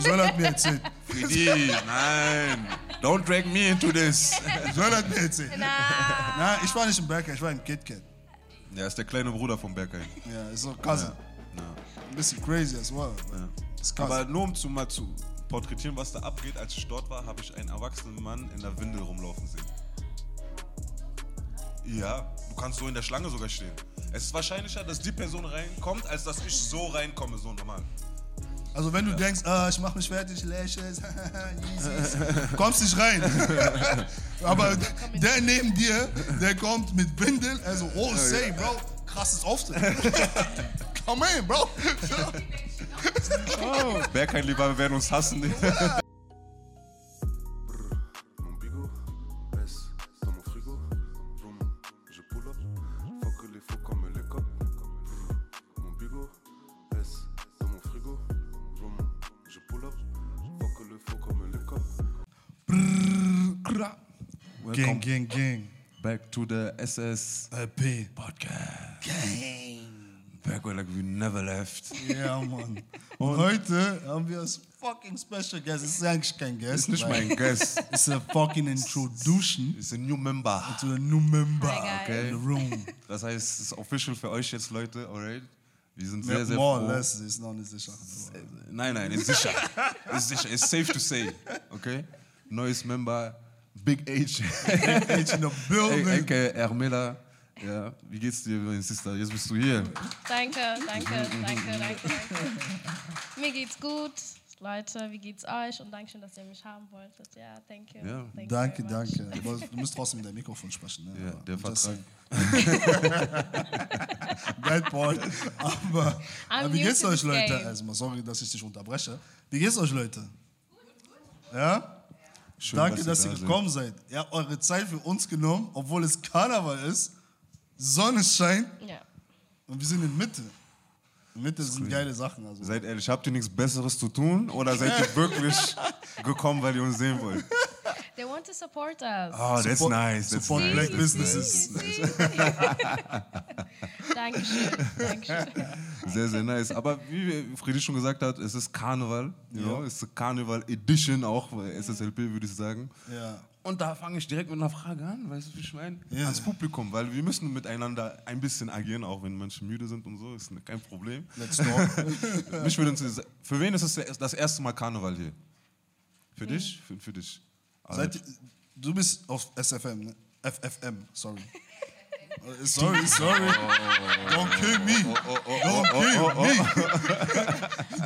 Soll er mir erzählen? Freddy, nein. Don't drag me into this. Soll er mir erzählen? Na, Nein, ich war nicht im Berghain, ich war im KitKat. Der ist der kleine Bruder vom Berghain. Ja, ist so cousin. Ja. Ein bisschen crazy as well. cousin. Aber nur um zu, mal zu porträtieren, was da abgeht, als ich dort war, habe ich einen erwachsenen Mann in der Windel rumlaufen sehen. Ja, du kannst so in der Schlange sogar stehen. Es ist wahrscheinlicher, dass die Person reinkommt, als dass ich so reinkomme, so normal. Also wenn du denkst, ah, ich mach mich fertig, Lashes, kommst nicht rein. Aber der neben dir, der kommt mit Windel, also oh say, Bro, krasses Auftritt. Come in, Bro. Berghain-Lieber werden uns hassen. Gang, gang, gang. Back to the SS LP. Podcast. Back where like we never left. Ja, Mann. Und heute haben wir als fucking Special Guest. Es ist eigentlich kein Guest. Ist nicht mein Guest. Es ist a fucking Introduction Ist ein New Member. to a new member Hi, guys. in the room. Das heißt, es ist official für euch jetzt, Leute, alright? Wir sind sehr, sehr more froh. or less, ist noch nicht sicher. Nein, nein, ist sicher. ist sicher. Ist safe to say. Okay? Neues Member, Big H. Age in the building. Ecke, Ermela. Ja, wie geht's dir, mein Sister? Jetzt bist du hier. danke, danke, danke, danke, danke. Mir geht's gut. Leute, wie geht's euch? Und danke schön, dass ihr mich haben wolltet. Ja, thank you. Ja. Thank you Danke, much. danke. Aber Du musst trotzdem in dein Mikrofon sprechen. Ne? Ja, der Vertrag. Bad boy. Aber, aber wie geht's euch, Leute? Also, sorry, dass ich dich unterbreche. Wie geht's euch, Leute? Ja? Schön, Danke, dass da ihr seid. gekommen seid. Ihr habt eure Zeit für uns genommen, obwohl es Karneval ist. Sonne scheint Ja. und wir sind in Mitte. In Mitte sind geile Sachen. Also. Seid ehrlich, habt ihr nichts Besseres zu tun oder seid ihr wirklich gekommen, weil ihr uns sehen wollt? They want to support us. Oh, that's Support- nice. That's support nice. black businesses. Dankeschön, Dankeschön. Sehr, sehr nice. Aber wie Friedi schon gesagt hat, es ist Karneval. You know? Es ist Karneval Edition auch, bei SSLP würde ich sagen. Ja. Und da fange ich direkt mit einer Frage an, weißt du, wie ich meine? Ja. Ans Publikum, weil wir müssen miteinander ein bisschen agieren, auch wenn manche müde sind und so, ist kein Problem. Let's talk. Mich würde für wen ist es das erste Mal Karneval hier? Für dich? Für, für dich. Seid, ihr- du bist auf SFM, ne? FFM, sorry. Äh, Sorry, sorry. Don't kill me. Don't kill me.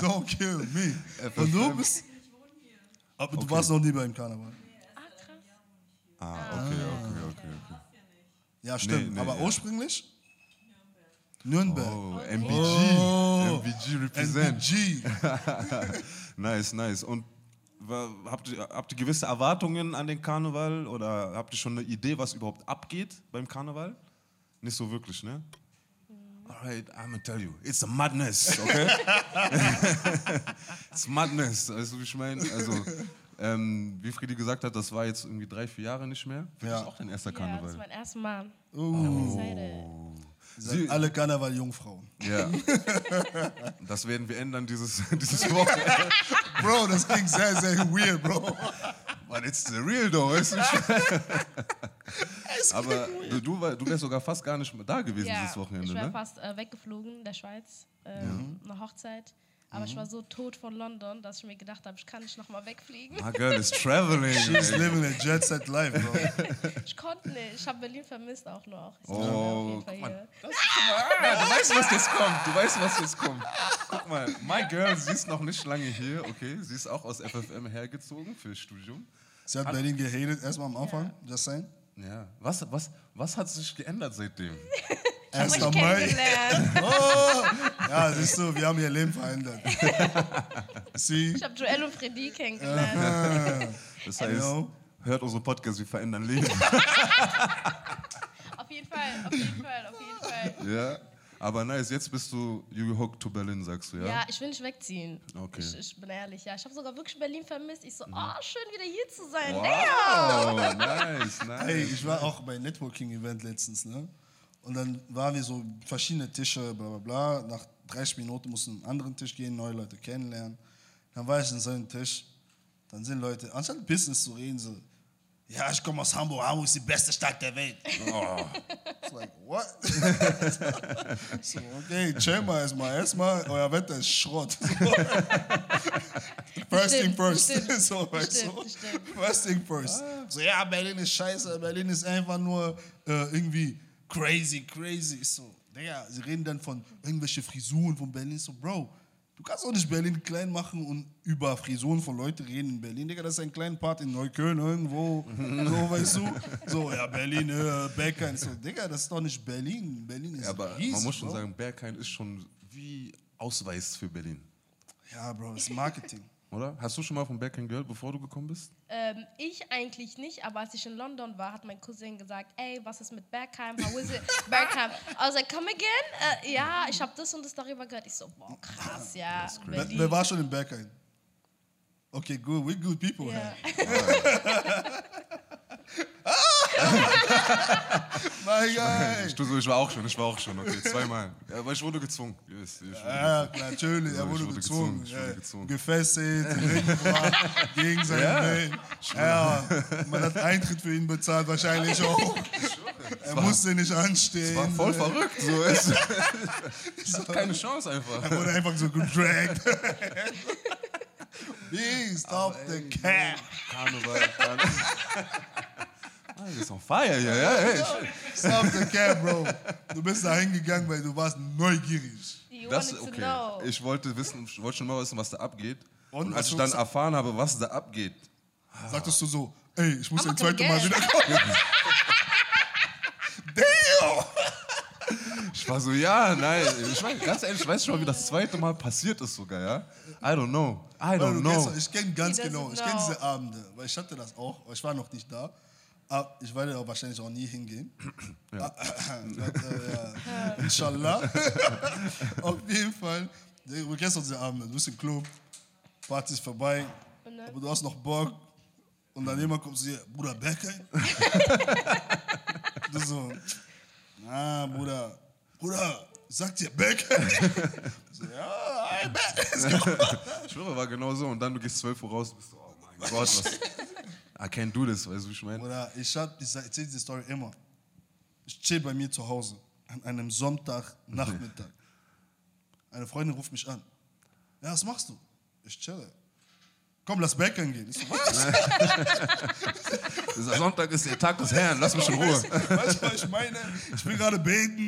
Don't kill me. Und du bist. Aber du warst noch nie beim Karneval. Ah, krass. Ah, okay, okay, okay, okay. Ja, stimmt. Nee, nee, Aber ja. ursprünglich? Nürnberg. Oh, MBG. Oh. MBG represent. NBG. Nice, nice. Und habt ihr, habt ihr gewisse Erwartungen an den Karneval oder habt ihr schon eine Idee, was überhaupt abgeht beim Karneval? Nicht so wirklich, ne? Alright, I'm gonna tell you, it's a madness, okay? it's madness, weißt du, wie ich meine? Also, ähm, wie Friedi gesagt hat, das war jetzt irgendwie drei, vier Jahre nicht mehr. Für Ja. dich auch dein erster Ja, das ist Karneval. mein erster Mal. Uh. Sind alle Karneval-Jungfrauen. Ja. Das werden wir ändern dieses, dieses Wochenende. Bro, das klingt sehr, sehr weird, Bro. But it's the real though, weißt du? Aber du, du, wärst sogar fast gar nicht mehr da gewesen Ja, dieses Wochenende, ich war ne? fast äh, weggeflogen in der Schweiz, ähm, eine Hochzeit. Aber Mhm. ich war so tot von London, dass ich mir gedacht habe, ich kann nicht nochmal wegfliegen. My girl is traveling. She's living a jet set life, Bro. Ich konnte nicht. Ich habe Berlin vermisst auch noch. Ich Oh, guck mal. hier. Ah, du weißt, was jetzt kommt. Du weißt, was jetzt kommt. Guck mal, my girl, sie ist noch nicht lange hier, okay? Sie ist auch aus FFM hergezogen fürs Studium. Sie hat Berlin gehatet, erstmal am Anfang, just saying. Ja. Was, was, was hat sich geändert seitdem? Erst Ich am Mai. kennengelernt. Ja, siehst du, wir haben ihr Leben verändert. Sie, Ich habe Joel und Freddy kennengelernt. Das heißt, hört unsere Podcasts, wir verändern Leben. Auf jeden Fall, auf jeden Fall, auf jeden Fall. ja. Aber nice, jetzt bist du you hooked to Berlin, sagst du, ja? Ja, ich will nicht wegziehen. Okay. Ich, ich bin ehrlich, ja. Ich habe sogar wirklich Berlin vermisst. Ich so, oh, schön wieder hier zu sein. Wow, nice, nice. Hey, ich war auch bei Networking-Event letztens, ne? Und dann waren wir so verschiedene Tische, bla bla bla. Nach 30 Minuten mussten wir an einen anderen Tisch gehen, neue Leute kennenlernen. Dann war ich in so einem Tisch. Dann sind Leute, anstatt Business zu reden, so, ja, ich komme aus Hamburg, Hamburg ist die beste Stadt der Welt. It's like, what? so, okay, chill mal erstmal. Erstmal, euer Wetter ist Schrott. first thing first. stimmt, so, weißt stimmt, du? stimmt. First thing first. So, ja, Berlin ist scheiße, Berlin ist einfach nur äh, irgendwie crazy, crazy. Ich So, Digga, sie reden dann von irgendwelche Frisuren von Berlin. So, Bro, du kannst auch nicht Berlin klein machen und über Frisuren von Leuten reden in Berlin. Digga, das ist ein kleiner Part in Neukölln irgendwo. so, weißt du? So, ja, Berlin, äh, Berghain. So, Digga, das ist doch nicht Berlin. Berlin ist Ja, aber riesig, man muss schon Bro. sagen, Berghain ist schon wie Ausweis für Berlin. Ja, Bro, das ist Marketing. Oder? Hast du schon mal von Berghain gehört, bevor du gekommen bist? Ähm, ich eigentlich nicht, aber als ich in London war, hat mein Cousin gesagt, ey, was ist mit Bergheim? How is it? Bergheim. I was like, come again? Äh, ja, ich habe das und das darüber gehört. Ich so, boah, krass, ja. Wer, wer war schon in Berghain? Okay, good. We good people. Ja. My guy. Ich, ich war auch schon, ich war auch schon, okay, zweimal. Ja, aber ich wurde gezwungen. Wisst, ich wurde Ja, natürlich, Ja, er wurde wurde gezwungen. gezwungen, wurde ja. gezwungen. Gefesselt, gegen seinen Willen. Ja, man hat Eintritt für ihn bezahlt, wahrscheinlich auch. Er musste nicht anstehen. war voll verrückt. So. Es, ich hatte keine Chance einfach. Er wurde einfach so gedragt. B, stop the cat. Karneval, Karneval. Ah, du bist on fire hier, ja? Hey. Stop the cat, Bro. Du bist da hingegangen, weil du warst neugierig. You Das okay. Ich wollte wissen, ich wollte schon mal wissen, was da abgeht. Und Und, als ich dann erfahren habe, was da abgeht, Sagtest du so, ey, ich muss Aber ein zweites Mal wieder kommen. Damn! ich war so, ja, nein. Ich weiß, ganz ehrlich, ich weiß schon mal, wie das zweite Mal passiert ist sogar, ja? I don't know. I don't know. Ich kenne ganz genau, ich kenne diese Abende, weil ich hatte das auch, aber ich war noch nicht da. Aber ich werde auch wahrscheinlich auch nie hingehen. Ja. ja. Inshallah. Auf jeden Fall. Du kennst doch diese Abende, du bist im Club, Party ist vorbei, aber du hast noch Bock. Und dann jemand kommt zu dir, Bruder, Bergheim? du so, ah, Bruder, Bruder, sagt dir Bergheim? so, ja, I bet. Ich schwöre, war genau so. Und dann du gehst 12 Uhr raus und bist so, oh mein Gott, was. I can't do this, weißt du, wie ich meine? Oder ich, ich sag- erzähl diese Story immer. Ich chill bei mir zu Hause an einem Sonntagnachmittag. Eine Freundin ruft mich an. Ja, was machst du? Ich chille. Komm, lass Bäckern gehen. Ich so, was? Sonntag ist der Tag des Herrn, lass mich in Ruhe. Weißt du, was ich meine? Ich will gerade beten,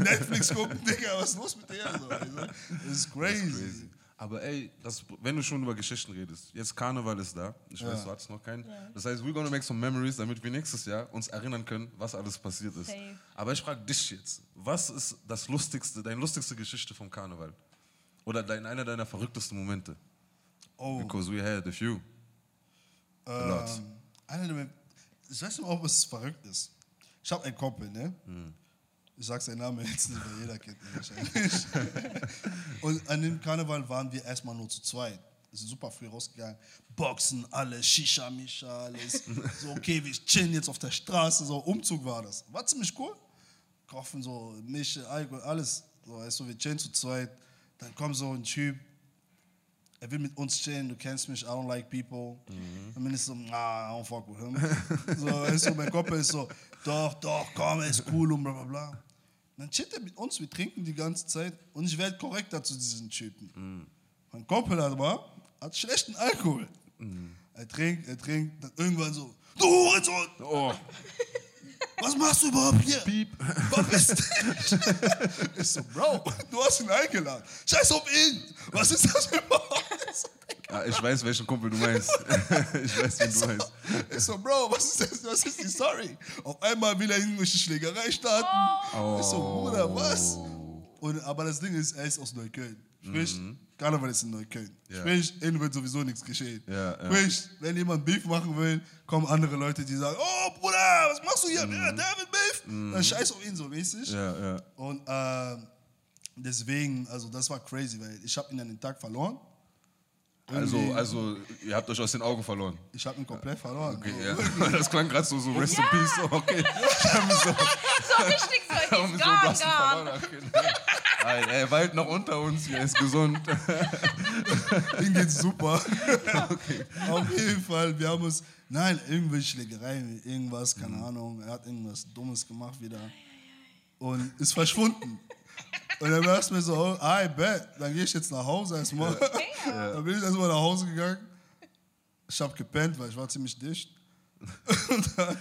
Netflix gucken, Digga, was ist los mit dir? So, das ist crazy. Aber ey, das, wenn du schon über Geschichten redest, jetzt Karneval ist da. Ich weiß, du hattest noch keinen. Das heißt, we're gonna make some memories, damit wir nächstes Jahr uns erinnern können, was alles passiert ist. Safe. Aber ich frage dich jetzt, was ist das lustigste, deine lustigste Geschichte vom Karneval? Oder dein, einer deiner verrücktesten Momente? Oh, Because we had a few. A lot. ähm, ich weiß nicht, ob es verrückt ist. Ich habe einen Kumpel, ne? Ich sag seinen Namen jetzt nicht, weil jeder kennt ihn wahrscheinlich. Und an dem Karneval waren wir erstmal nur zu zweit. Wir sind super früh rausgegangen. Boxen, alles, Shisha, Misha, alles. So, okay, wir chillen jetzt auf der Straße. So, Umzug war das. War ziemlich cool. Kaufen so Mische, Alkohol, alles. So, du, wir chillen zu zweit. Dann kommt so ein Typ, er will mit uns chillen, du kennst mich, I don't like people. Dann bin ich so, nah, I don't fuck with him. so, du, mein Kopf ist so, doch, doch, komm, ist cool und bla bla bla. Dann chillt er mit uns, wir trinken die ganze Zeit und ich werde korrekter zu diesen Typen. Mein Kumpel hat aber, hat schlechten Alkohol. Er trinkt, er trinkt, dann irgendwann so, du Hurensohn, Oh, was machst du überhaupt hier? Piep. Verpiss dich. Ich so, Bro, du hast ihn eingeladen. Scheiß auf ihn. Was ist das überhaupt? Ah, ich weiß, welchen Kumpel du meinst. ich weiß, wen du meinst. Ich so, Bro, was ist das? Was ist die Story? Auf einmal will er irgendwelche Schlägerei starten. Ich so, Bruder, was? Und, aber das Ding ist, er ist aus Neukölln. Sprich, Karneval ist in Neukölln. Ja. Sprich, innen wird sowieso nichts geschehen. Ja, ja. Sprich, wenn jemand Beef machen will, kommen andere Leute, die sagen, oh Bruder, was machst du hier? Ja, David Beef. Dann scheiß auf ihn so mäßig. Und ähm, deswegen, also das war crazy, weil ich habe ihn an den Tag verloren. Also, also, ihr habt euch aus den Augen verloren. Ich habe ihn komplett verloren. Okay, ja. Das klang gerade so, so Rest in Peace. So, okay. Ich hab mich so, So richtig so, hab mich so, verloren. gone. Okay, Nein, er weilt noch unter uns, er ist gesund. Ihm geht's super. Auf jeden Fall, wir haben uns, nein, irgendwelche Schlägereien, irgendwas, keine Mhm. Ahnung, er hat irgendwas Dummes gemacht wieder und ist verschwunden. Und dann war es mir so, oh, ah, I bet, dann gehe ich jetzt nach Hause erstmal. Dann bin ich erstmal nach Hause gegangen. Ich habe gepennt, weil ich war ziemlich dicht. Und dann,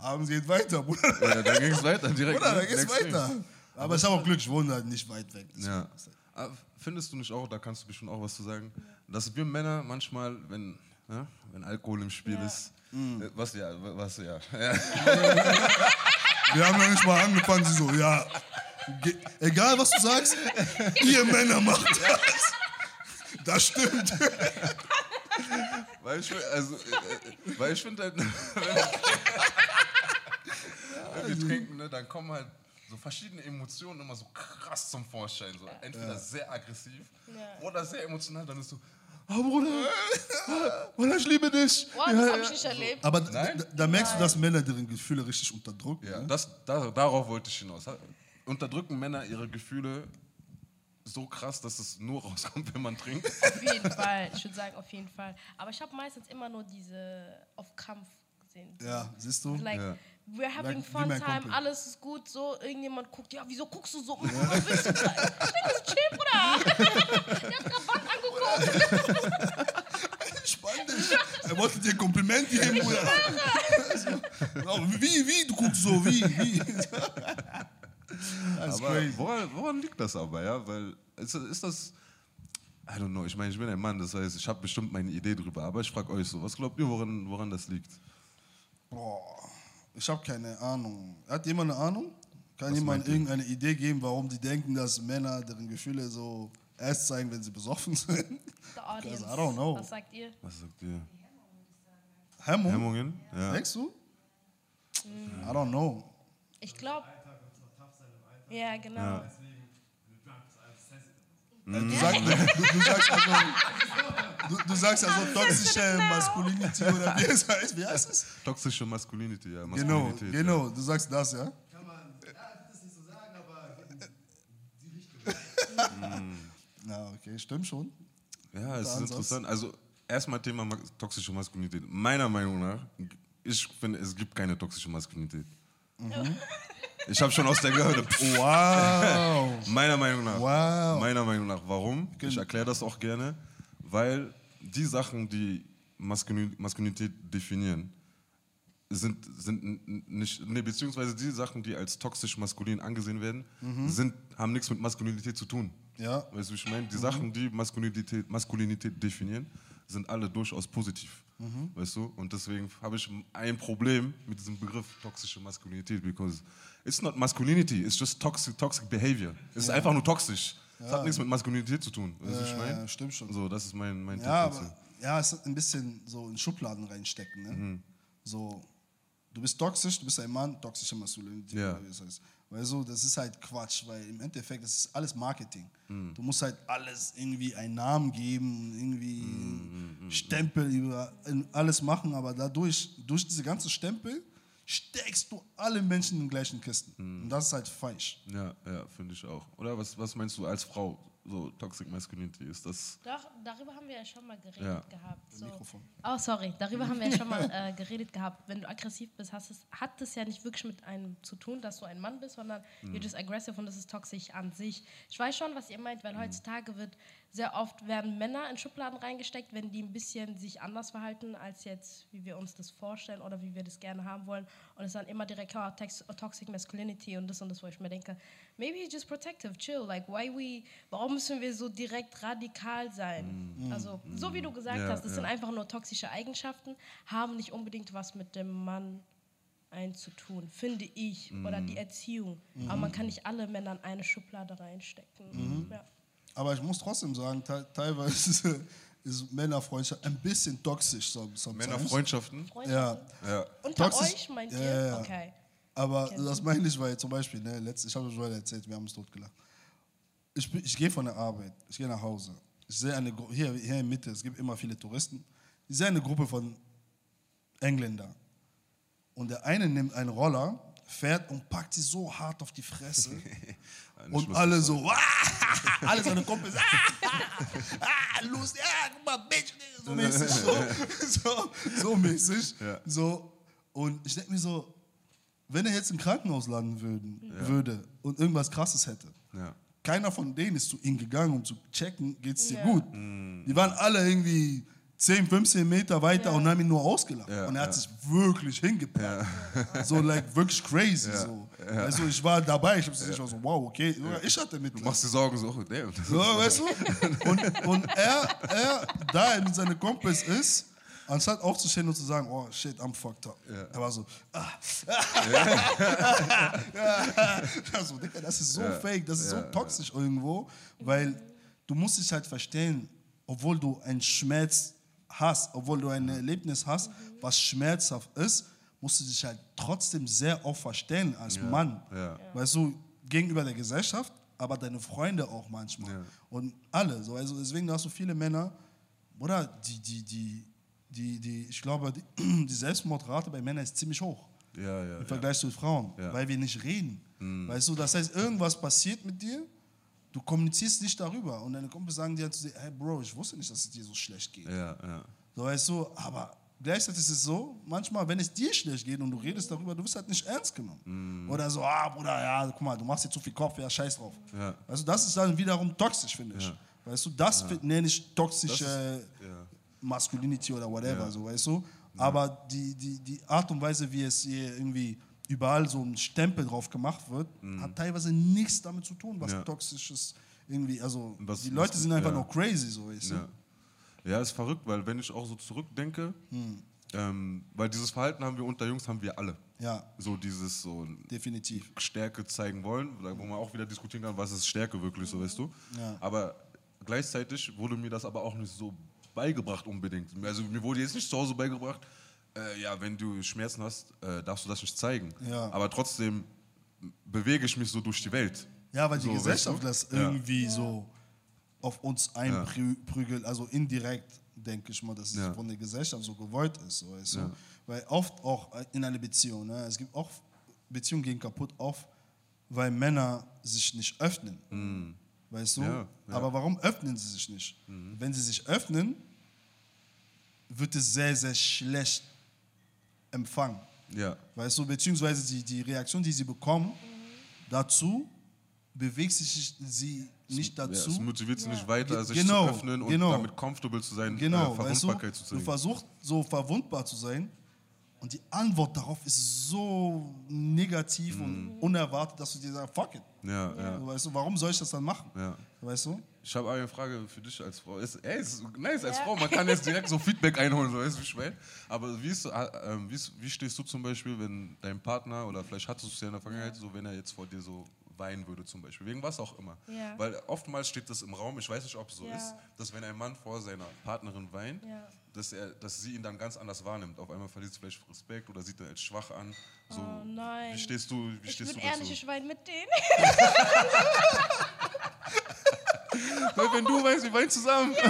abends geht weiter, Bruder. Ja, dann ging es weiter, direkt. Bruder, ne? dann geht's weiter. thing. Aber ich habe auch Glück, ich wohne halt nicht weit weg. Ja. Ah, Findest du nicht auch, da kannst du bestimmt auch was zu sagen, dass wir Männer manchmal, wenn, ja, wenn Alkohol im Spiel Ja. ist, äh, was ja, was ja, ja. Wir haben noch nicht mal angefangen, sie so, ja, ge- egal was du sagst, ihr Männer macht das. Das stimmt. Weil ich, also, äh, äh, weil ich finde halt, wenn wir, wir trinken, ne, dann kommen halt so verschiedene Emotionen immer so krass zum Vorschein. So. Entweder sehr aggressiv Ja. oder sehr emotional. Dann ist so, oh Bruder, Bruder, ich liebe dich. Boah, das habe ich nicht erlebt. Aber Nein? da, da merkst du, dass Männer deren Gefühle richtig unterdrücken. Ja, ne? das, da, darauf wollte ich hinaus. Unterdrücken Männer ihre Gefühle so krass, dass es nur rauskommt, wenn man trinkt? Auf jeden Fall. Ich würde sagen, auf jeden Fall. Aber ich habe meistens immer nur diese auf Kampf gesehen. ja, siehst du? Like, Ja. we're having Like, fun time, Kumpel. alles ist gut, so, irgendjemand guckt, ja, wieso guckst du so? Was willst du? Ich denke, so chill, Bruder. Der hat gerade Band angeguckt. Spann dich. Er wollte dir ein Kompliment geben, Bruder. So, wie, wie, du guckst so, wie, wie. Aber woran, woran liegt das aber, ja? Weil ist, ist das. I don't know, ich meine, ich bin ein Mann, das heißt, ich habe bestimmt meine Idee drüber, aber ich frage euch so, was glaubt ihr, woran, woran das liegt? Boah, ich habe keine Ahnung. Hat jemand eine Ahnung? Kann Was jemand irgendeine Idee geben, warum die denken, dass Männer deren Gefühle so erst zeigen, wenn sie besoffen sind? The audience. I don't know. Was sagt ihr? Was sagt ihr? Hemmung? Hemmungen? Ja. Denkst du? I don't know. Ich glaube. Ja, genau. Du, sag, du, du, sagst also, du, du sagst also toxische Masculinity oder wie es heißt. Wie heißt es? Toxische Masculinity, ja. Genau, Maskulinität, genau. Du sagst das, ja? Kann man, ja, das nicht so sagen, aber die Richtung. Ja, okay, stimmt schon. Ja, ja es ist Ansatz. interessant. Also, erstmal Thema ma- toxische Maskulinität. Meiner Meinung nach, ich finde, es gibt keine toxische Maskulinität. Ich habe schon aus der Gehörde. Wow. Meiner Meinung nach. Wow. Meiner Meinung nach. Warum? Ich erkläre das auch gerne. Weil die Sachen, die Maskulin Maskulinität definieren, sind, sind nicht, nee, beziehungsweise die Sachen, die als toxisch maskulin angesehen werden, Mhm. sind, haben nichts mit Maskulinität zu tun. Ja. Weißt du, wie ich meine? Die Sachen, die Maskulinität, Maskulinität definieren, sind alle durchaus positiv. Weißt du? Und deswegen habe ich ein Problem mit diesem Begriff toxische Maskulinität, because it's not masculinity, it's just toxic, toxic behavior. Es ist einfach nur toxisch. Es hat nichts mit Maskulinität zu tun. Weißt ich Ja, meine? ja, stimmt schon. So, das ist mein, mein Ja, Tipp dazu. aber, ja, es ist ein bisschen so in Schubladen reinstecken. Ne? Mhm. So, du bist toxisch, du bist ein Mann, toxische Maskulinität. Ja. das heißt. Weißt du, das ist halt Quatsch, weil im Endeffekt das ist alles Marketing. Mhm. Du musst halt alles irgendwie einen Namen geben, irgendwie Mhm, Stempel über alles machen, aber dadurch, durch diese ganzen Stempel, steckst du alle Menschen in den gleichen Kisten. Mhm. Und das ist halt falsch. Ja, ja, finde ich auch. Oder was, was meinst du als Frau? So, Toxic Masculinity, ist das. Doch, darüber haben wir ja schon mal geredet Ja. gehabt. So. Mikrofon. Oh, sorry, darüber haben wir ja schon mal äh, geredet gehabt. Wenn du aggressiv bist, hast es, hat das ja nicht wirklich mit einem zu tun, dass du ein Mann bist, sondern you're just aggressive und das ist toxisch an sich. Ich weiß schon, was ihr meint, weil heutzutage wird sehr oft werden Männer in Schubladen reingesteckt, wenn die ein bisschen sich anders verhalten, als jetzt, wie wir uns das vorstellen oder wie wir das gerne haben wollen. Und es ist dann immer direkt, oh, tox- toxic masculinity und das und das, wo ich mir denke, maybe he's just protective, chill. Like, why we, warum müssen wir so direkt radikal sein? Also, so wie du gesagt Ja, hast, das ja. sind einfach nur toxische Eigenschaften, haben nicht unbedingt was mit dem Mann ein zu tun, finde ich, oder die Erziehung. Aber man kann nicht alle Männer in eine Schublade reinstecken. Ja. Aber ich muss trotzdem sagen, te teilweise ist Männerfreundschaft ein bisschen toxisch. Sometimes. Männerfreundschaften? Ja. Ja. Unter Toxisch- euch meint ihr? ja, ja. Okay. Aber Kennst das meine ich, weil zum Beispiel, ne, letzt, ich habe es schon erzählt, wir haben uns totgelacht. Ich, ich gehe von der Arbeit, ich gehe nach Hause. Ich sehe eine Gru- hier, hier in Mitte, es gibt immer viele Touristen. Ich sehe eine Gruppe von Engländern. Und der eine nimmt einen Roller fährt und packt sie so hart auf die Fresse. Und alle so, ah, alle seine Kumpels, ah, ah, los, ja, guck mal, Bitch, so mäßig, so, so, so mäßig, Ja. so. Und ich denke mir so, wenn er jetzt im Krankenhaus landen würden, würde und irgendwas Krasses hätte, Ja. keiner von denen ist zu ihm gegangen, um zu checken, geht's dir Ja. gut. Mm. Die waren alle irgendwie 10, 15 Meter weiter Ja. und haben ihn nur ausgelacht. Ja, und er hat ja. sich wirklich hingepackt. So, like, wirklich crazy. So. Also, ich war dabei, ich, hab, ich war so, wow, okay. Ich hatte Du Mitleid. machst dir Sorgen so, oh, damn. So, weißt du? Und, und er, er, da er mit seinen Kumpels ist, anstatt aufzustehen und zu sagen, oh shit, I'm fucked up. Er war so, ah. ja. so, Digga, das ist so fake, das ist so toxisch irgendwo, weil du musst dich halt verstehen, obwohl du einen Schmerz hast, obwohl du ein Erlebnis hast, was schmerzhaft ist, musst du dich halt trotzdem sehr oft verstehen als Mann. ja. Weißt du, gegenüber der Gesellschaft, aber deine Freunde auch manchmal. Ja. Und alle. So, also deswegen hast du viele Männer, oder die, die, die, die, die ich glaube, die, die Selbstmordrate bei Männern ist ziemlich hoch Ja, ja. im. Vergleich zu Frauen, weil wir nicht reden. Weißt du, das heißt, irgendwas passiert mit dir, du kommunizierst nicht darüber und deine Kumpel sagen dir, zu dir, hey Bro, ich wusste nicht, dass es dir so schlecht geht. So, weißt du, aber gleichzeitig ist es so, manchmal, wenn es dir schlecht geht und du redest darüber, du wirst halt nicht ernst genommen. Oder so, ah, Bruder, ja, guck mal, du machst dir zu viel Kopf, ja, scheiß drauf. Ja. Also das ist dann wiederum toxisch, finde ich. Ja. Weißt du, das ja. nenne ich toxische. Masculinity oder whatever, Ja. so, weißt du. Aber die, die, die Art und Weise, wie es hier irgendwie überall so ein Stempel drauf gemacht wird, hat teilweise nichts damit zu tun, was Mhm. Ja. toxisches irgendwie, also Was- die Leute was- sind einfach ja. nur crazy, so, weißt du. Ja. ja, ist verrückt, weil wenn ich auch so zurückdenke, Hm. ähm, weil dieses Verhalten haben wir unter Jungs, haben wir alle. Ja, So dieses so definitiv. Stärke zeigen wollen, wo man auch wieder diskutieren kann, was ist Stärke wirklich, so weißt du. Ja. Aber gleichzeitig wurde mir das aber auch nicht so beigebracht unbedingt. Also mir wurde jetzt nicht zu Hause beigebracht, äh, ja, wenn du Schmerzen hast, äh, darfst du das nicht zeigen. Ja. Aber trotzdem bewege ich mich so durch die Welt. Ja, weil die So, Gesellschaft weißt das du? Ja. irgendwie so auf uns einprügelt, also indirekt denke ich mal, dass es Ja. von der Gesellschaft so gewollt ist. So, weißt du? Ja. Weil oft auch in einer Beziehung, ne, es gibt auch Beziehungen gehen kaputt, oft weil Männer sich nicht öffnen. Weißt du? Mhm. Ja, ja. Aber warum öffnen sie sich nicht? Wenn sie sich öffnen, wird es sehr, sehr schlecht empfangen. Ja. Weißt du, beziehungsweise die, die Reaktion, die sie bekommen, dazu bewegt sich sie nicht Ja, dazu. es motiviert sie nicht weiter, sich genau, zu öffnen und genau. damit comfortable zu sein, genau, äh, weißt du, Verwundbarkeit zu du zeigen. versuchst so verwundbar zu sein und die Antwort darauf ist so negativ und unerwartet, dass du dir sagst, fuck it. Ja, ja. So, weißt du, warum soll ich das dann machen? Ja. Weißt du? Ich habe eine Frage für dich als Frau. Ist, ey, ist nice als Frau. Man kann jetzt direkt so Feedback einholen, so weißt du, wie ich meine? Aber wie, ist, äh, ähm, wie, ist, wie stehst du zum Beispiel, wenn dein Partner oder vielleicht hattest du es ja in der Vergangenheit, so wenn er jetzt vor dir so weinen würde zum Beispiel, wegen was auch immer. Ja. Weil oftmals steht das im Raum, ich weiß nicht, ob es so Ja. ist, dass wenn ein Mann vor seiner Partnerin weint, Ja. dass, er, dass sie ihn dann ganz anders wahrnimmt. Auf einmal verliert sie vielleicht Respekt oder sieht ihn als schwach an. So, Oh nein. Wie stehst du, wie Ich stehst du dazu? ehrlich, ich weine mit denen. Weil wenn du weißt, wir weinen zusammen. Weil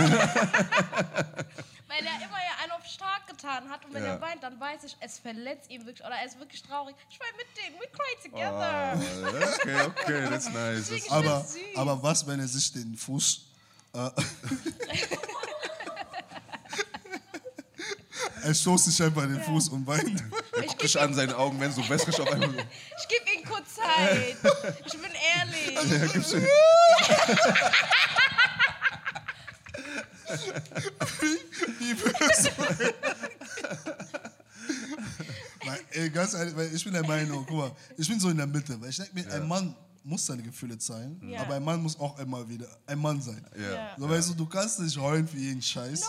er immer ja stark getan hat und wenn Ja. er weint, dann weiß ich, es verletzt ihn wirklich oder er ist wirklich traurig. Ich weine mit denen, we cry Oh, together. okay, okay, that's nice. Deswegen, Aber, aber was, wenn er sich den Fuß. Äh, er stoßt sich einfach den Fuß und weint. Er guckt dich an, seine Augen werden so wässrig auf einmal. Ich gebe ihm kurz Zeit. Ich bin ehrlich. Ja, gibt's schon. Wie böse. Weil, ey, ganz ehrlich, weil ich bin der Meinung, guck mal, ich bin so in der Mitte, weil ich denke mir, ein Mann muss seine Gefühle zeigen, Ja. aber ein Mann muss auch einmal wieder ein Mann sein. Ja. So, weißt du, du kannst nicht heulen für jeden Scheiß. No,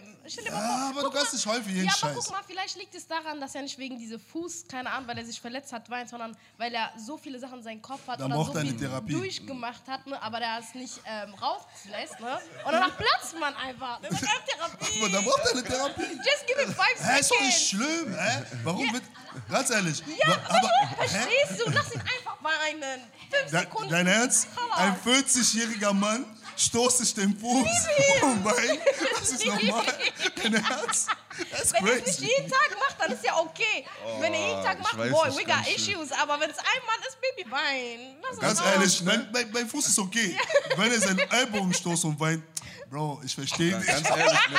him. Stell dir mal Ja, vor, aber du kannst mal- nicht für jeden Ja, aber Scheiß. guck mal, vielleicht liegt es daran, dass er nicht wegen diese Fuß, keine Ahnung, weil er sich verletzt hat, weint, sondern weil er so viele Sachen in seinen Kopf hat Dann oder braucht so er eine viel Therapie. durchgemacht hat, ne, aber der es nicht ähm, rauslässt, ne? Und danach platzt man einfach. "Ähm, Therapie. Aber dann braucht er eine Therapie. Just give him five Hä, ist doch nicht seconds. schlimm, hä? Warum wird. Ganz ehrlich. Ja, wa- aber. Hä? Verstehst du? Lass ihn einfach weinen. Fünf De, Sekunden. dein Ernst? Hammer. Ein 40-jähriger Mann sich den Fuß und weint. Das ist normal. Dein Ernst? That's Wenn ihr es nicht jeden Tag macht, dann ist ja okay. wenn ihr jeden Tag macht, weiß boy, we got ganz schön. issues. Aber wenn es ein Mann ist, Baby, wein. Lass Ganz ehrlich, mein, mein, mein Fuß ist okay. Wenn er seinen Ellbogen stoßt und weint, Bro, ich verstehe dich. Ganz ehrlich, ne?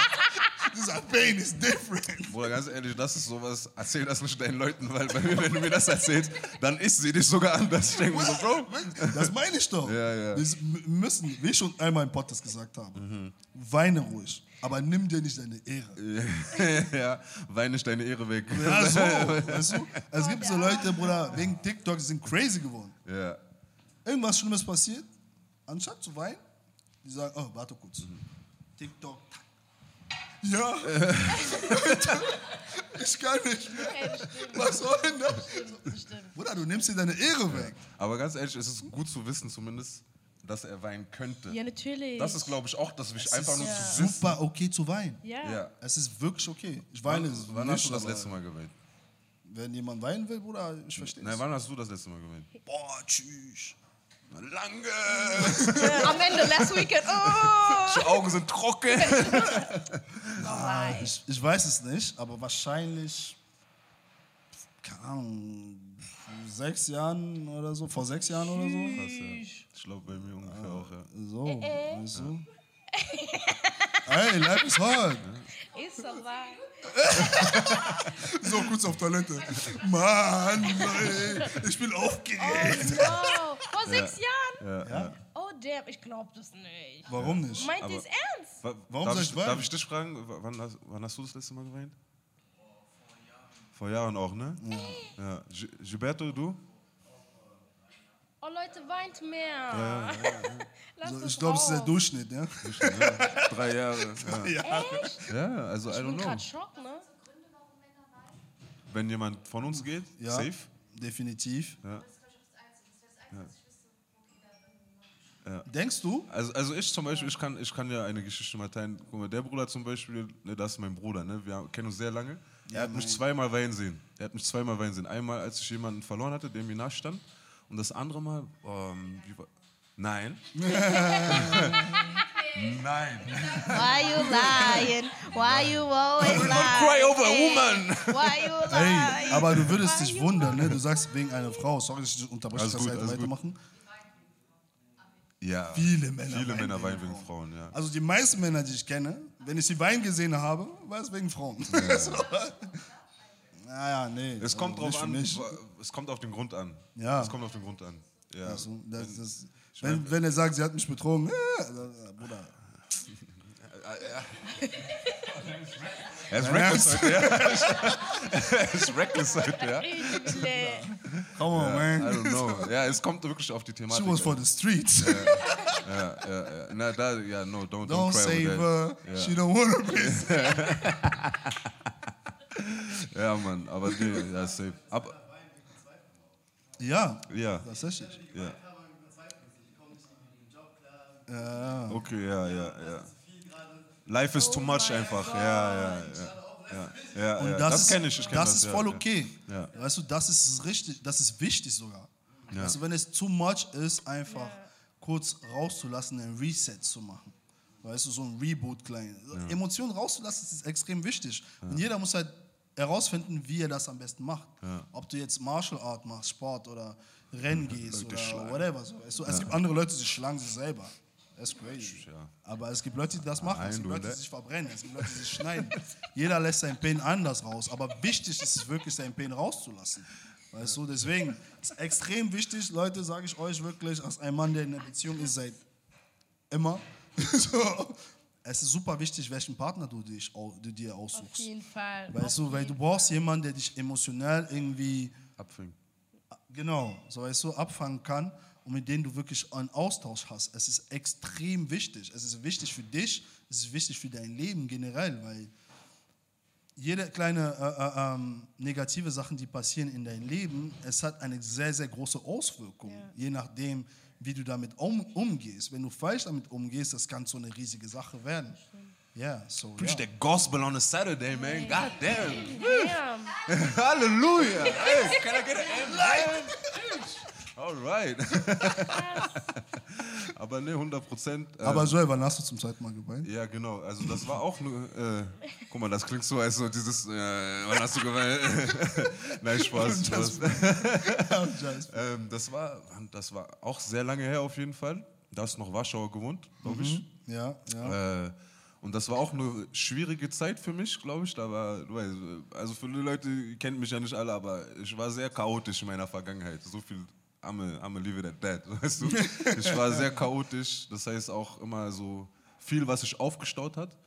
Dieser Pain is different. Bruder, ganz ehrlich, das ist sowas, erzähl das nicht deinen Leuten, weil bei mir, wenn du mir das erzählst, dann ist sie dich sogar anders. Ich denke mir so, Bro. Das meine ich doch. Ja, ja. Wir müssen, wie ich schon einmal im Podcast gesagt habe, weine ruhig, aber nimm dir nicht deine Ehre. ja, weine nicht deine Ehre weg. Ja, so, weißt du? Es gibt so Leute, Bruder, wegen TikTok, die sind crazy geworden. Ja. Irgendwas Schlimmes passiert, anstatt zu weinen, die sagen, oh, warte kurz. TikTok. Ja. ich kann nicht mehr. Was soll denn das? Stimmt. Bruder, du nimmst dir deine Ehre weg. Aber ganz ehrlich, es ist gut zu wissen zumindest, dass er weinen könnte. Ja, natürlich. Das ist, glaube ich, auch das wichtig. Einfach nur ja. zu wissen. Super okay zu weinen. Ja. Ja. Es ist wirklich okay. Ich weine Wann, wann nicht, hast du das letzte Mal geweint? Wenn jemand weinen will, Bruder, ich verstehe Nein, es. wann hast du das letzte Mal geweint? Boah, tschüss. Lange! Äh, Am Ende, last weekend. Oh. Die Augen sind trocken. Nein. Ich, ich weiß es nicht, aber wahrscheinlich, keine Ahnung, sechs Jahren oder so, vor sechs Jahren oder so. Krass, ja. Ich glaube bei mir ungefähr auch, ja. So, Äh, weißt du? Ey, life is hard. Ist aber. So kurz auf Toilette. Mann, ey, ich bin aufgeregt. Oh, vor sechs Jahren? Ja, ja. Oh, damn, ich glaub das nicht. Warum nicht? Meint ihr es ernst? Wa- Warum darf soll ich, ich darf ich dich fragen, wann hast, wann hast du das letzte Mal geweint? Vor Jahren auch, ne? Ja. Gi- Gilberto, du? Oh, Leute, weint mehr. Lass So, es ich glaube, es ist der. Durchschnitt, ja? Drei Jahre. Ja, Echt? ja also I Ich bin don't know. gerade schock, ne? Wenn jemand von uns geht, Ja, safe. definitiv. Ja. Denkst du? Also, also ich zum Beispiel, ich kann, ich kann ja eine Geschichte mal teilen. Guck mal, der Bruder zum Beispiel, ne, das ist mein Bruder, ne? wir haben- kennen uns sehr lange. Er hat mich zweimal weinen sehen. Er hat mich zweimal weinen sehen. Einmal, als ich jemanden verloren hatte, der mir nachstand. Und das andere Mal, ähm, wie war, nein. nein. Why you lying? Why you always Cry over a woman. Why you Ey, aber du würdest dich wundern, ne? Du sagst wegen einer Frau. Sorry, dass ich unterbreche, Alles das gut, halt alles gut. Ja. Viele Männer Viele weinen Männer wegen weinen wegen Frauen, ja. Also die meisten Männer, die ich kenne, wenn ich sie weinen gesehen habe, war es wegen Frauen. so. Naja, nee. Es kommt also drauf nicht für an, mich. es kommt auf den Grund an. Ja. Es kommt auf den Grund an. Ja. Also, das, das, mein- wenn, wenn er sagt, sie hat mich betrogen, äh, also, Bruder. Er ist reckless heute, ja. er ist reckless heute, ja. Come on, man. I man. don't know. Ja, es kommt wirklich auf die She Thematik was for the streets. Ja, ja, ja. Na, da, ja, no, don't, don't, Don't cry save over her. that. She don't wanna be. Ja. ja, Mann, aber die, ja, safe. Aber, Ja, ja, tatsächlich. ja. Okay, ja, ja, ja. Life is too much einfach. Ja, ja, ja. Ja, ja, Und ja. das, Das, ist- kenne ich, ich kenn das das. ist ja, voll ja. okay. Ja. Weißt du, das ist richtig, das ist wichtig sogar. Ja. Du, wenn es too much ist, einfach kurz rauszulassen, ein Reset zu machen. Weißt du, so ein Reboot klein. Emotionen rauszulassen ist extrem wichtig. Und jeder muss halt herausfinden, wie er das am besten macht. Ob du jetzt Martial Art machst, Sport oder Rennen gehst Leute oder schlagen. whatever. So. Weißt du, es gibt andere Leute, die schlagen sich selber. Das ist crazy. Ja. Aber es gibt Leute, die das machen. Es Nein, gibt du, Leute, die ne? sich verbrennen. Es gibt Leute, die sich schneiden. Jeder lässt seinen Pain anders raus. Aber wichtig ist es wirklich, seinen Pain rauszulassen. Weißt du, deswegen ist extrem wichtig, Leute, sage ich euch wirklich, als ein Mann, der in einer Beziehung ist seit immer. so, es ist super wichtig, welchen Partner du, dich, du dir Auf aussuchst. jeden Fall. Weißt du, weil du brauchst jemanden, der dich emotional irgendwie Abfing. Genau, so weißt du, abfangen kann und mit denen du wirklich einen Austausch hast. Es ist extrem wichtig. Es ist wichtig für dich, es ist wichtig für dein Leben generell, weil jede kleine äh, äh, ähm, negative Sachen, die passieren in deinem Leben, es hat eine sehr, sehr große Auswirkung, je nachdem, wie du damit um, umgehst. Wenn du falsch damit umgehst, das kann so eine riesige Sache werden. Ja, so Preach ja. the gospel on a Saturday, man. God damn. Damn. Hallelujah. Hey, can I get an amen? All right. Aber ne, 100 Prozent. Aber Joel, wann hast du zum zweiten Mal geweint? Ja, genau. Also das war auch nur. Äh, guck mal, das klingt so, als so dieses. Äh, wann hast du geweint? Nein, Spaß. Spaß. ähm, das war, das war auch sehr lange her auf jeden Fall. Da hast du noch Warschauer gewohnt, glaube ich. Ja, ja. Äh, und das war auch eine schwierige Zeit für mich, glaube ich. Da war, du weißt, also viele Leute kennen mich ja nicht alle, aber ich war sehr chaotisch in meiner Vergangenheit. So viel I'm a, I'm a leave it at that, weißt du? Ich war sehr chaotisch, das heißt auch immer so viel, was sich aufgestaut hat.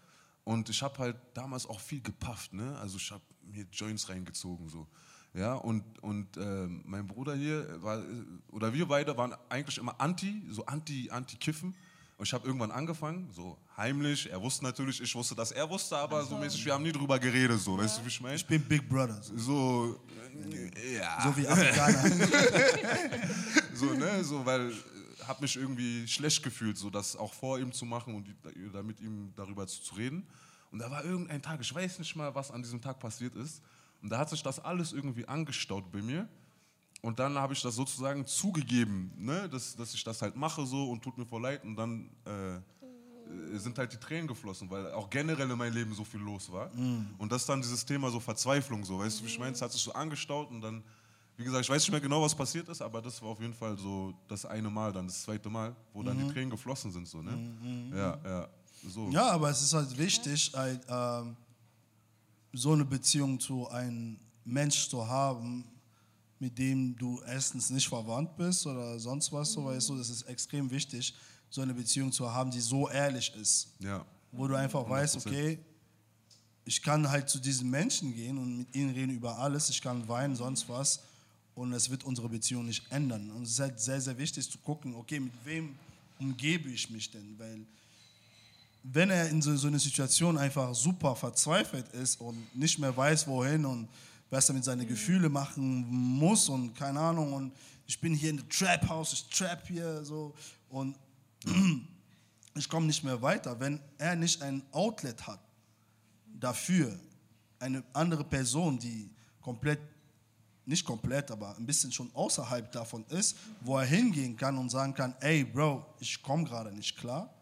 Und ich habe halt damals auch viel gepafft, ne? Also ich habe mir Joints reingezogen, so. Ja, und, und äh, mein Bruder hier, war, oder wir beide waren eigentlich immer anti, so anti, anti-Kiffen. Und ich habe irgendwann angefangen, so heimlich. Er wusste natürlich, ich wusste, dass er wusste, aber so mäßig, wir haben nie drüber geredet, so, weißt du, wie ich meine? Ich bin Big Brother. So, ja. so wie Afrikaner. so, ne, so, weil äh, hab mich irgendwie schlecht gefühlt, so das auch vor ihm zu machen und die- da mit ihm darüber zu, zu reden. Und da war irgendein Tag, ich weiß nicht mal, was an diesem Tag passiert ist. Und da hat sich das alles irgendwie angestaut bei mir. Und dann habe ich das sozusagen zugegeben, ne, dass, dass ich das halt mache so und tut mir voll leid. Und dann äh, sind halt die Tränen geflossen, weil auch generell in meinem Leben so viel los war. Und das ist dann dieses Thema so Verzweiflung, so, weißt du, wie ich meine? Es hat sich so angestaut und dann, wie gesagt, ich weiß nicht mehr genau, was passiert ist, aber das war auf jeden Fall so das eine Mal, dann das zweite Mal, wo dann die Tränen geflossen sind, so, ne? Ja, ja, so. Ja, aber es ist halt wichtig, halt, ähm, so eine Beziehung zu einem Mensch zu haben, mit dem du erstens nicht verwandt bist oder sonst was, so weißt du, das ist extrem wichtig, so eine Beziehung zu haben, die so ehrlich ist, Ja, wo du einfach weißt, 100%. okay, ich kann halt zu diesen Menschen gehen und mit ihnen reden über alles, ich kann weinen, sonst was. Und es wird unsere Beziehung nicht ändern. Und es ist halt sehr, sehr wichtig zu gucken, okay, mit wem umgebe ich mich denn, weil wenn er in so, so einer Situation einfach super verzweifelt ist und nicht mehr weiß, wohin und was er mit seinen Gefühlen machen muss und keine Ahnung und ich bin hier in der Trap House, ich trap hier so und ich komme nicht mehr weiter, wenn er nicht ein Outlet hat dafür, eine andere Person, die komplett, nicht komplett, aber ein bisschen schon außerhalb davon ist, wo er hingehen kann und sagen kann, ey Bro, ich komme gerade nicht klar,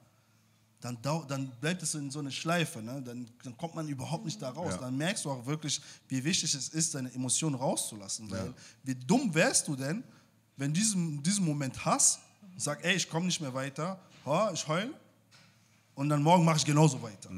dann, dann bleibt es in so eine Schleife, ne? dann, dann kommt man überhaupt nicht da raus. Ja. Dann merkst du auch wirklich, wie wichtig es ist, deine Emotionen rauszulassen. Weil wie dumm wärst du denn, wenn du diesen, diesen Moment hast, sag, ey, ich komme nicht mehr weiter, ha, ich heul und dann morgen mache ich genauso weiter.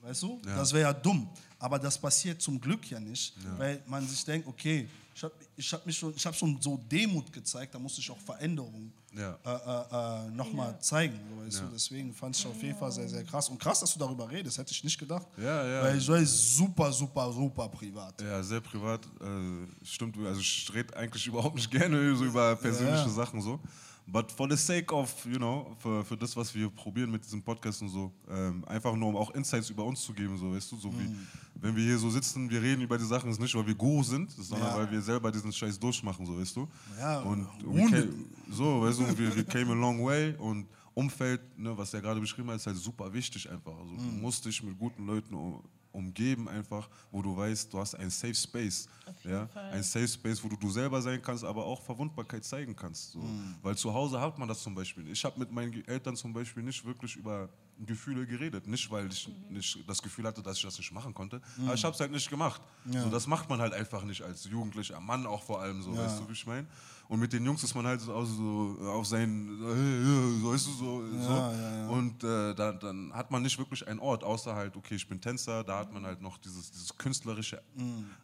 Weißt du? Ja. Das wäre ja dumm. Aber das passiert zum Glück ja nicht, weil man sich denkt, okay, ich habe ich hab mich schon, ich hab schon so Demut gezeigt, da musste ich auch Veränderungen Ja. äh, äh, äh, nochmal zeigen. Weißt Ja. du? Deswegen fand ich auf jeden Fall sehr, sehr krass. Und krass, dass du darüber redest, hätte ich nicht gedacht. Ja, ja. Weil Joel ist super, super, super privat. Ja, sehr privat. Äh, stimmt, also ich rede eigentlich überhaupt nicht gerne so über persönliche Ja. Sachen so. But for the sake of, you know, für, für das, was wir probieren mit diesem Podcast und so, ähm, einfach nur um auch Insights über uns zu geben, so, weißt du, so wie, Mhm. wenn wir hier so sitzen, wir reden über die Sachen, ist nicht, weil wir Guru sind, sondern Ja. weil wir selber diesen Scheiß durchmachen, so, weißt du. Ja, und came, so, weißt du, wir, wir came a long way und Umfeld, ne, was er gerade beschrieben hat, ist halt super wichtig einfach. Also, Du Mhm. musst dich mit guten Leuten um, umgeben einfach, wo du weißt, du hast einen Safe Space. Ja? Fall. Ein Safe Space, wo du du selber sein kannst, aber auch Verwundbarkeit zeigen kannst. So. Mhm. Weil zu Hause hat man das zum Beispiel. Ich habe mit meinen Eltern zum Beispiel nicht wirklich über Gefühle geredet. Nicht, weil ich Mhm. nicht das Gefühl hatte, dass ich das nicht machen konnte, aber ich habe es halt nicht gemacht. So, das macht man halt einfach nicht als Jugendlicher, Mann auch vor allem so, weißt du, wie ich meine? Und mit den Jungs ist man halt so, so auf seinen, so, ja, weißt du, so. so. Und äh, da, dann hat man nicht wirklich einen Ort, außer halt, okay, ich bin Tänzer, da hat man halt noch dieses, dieses Künstlerische,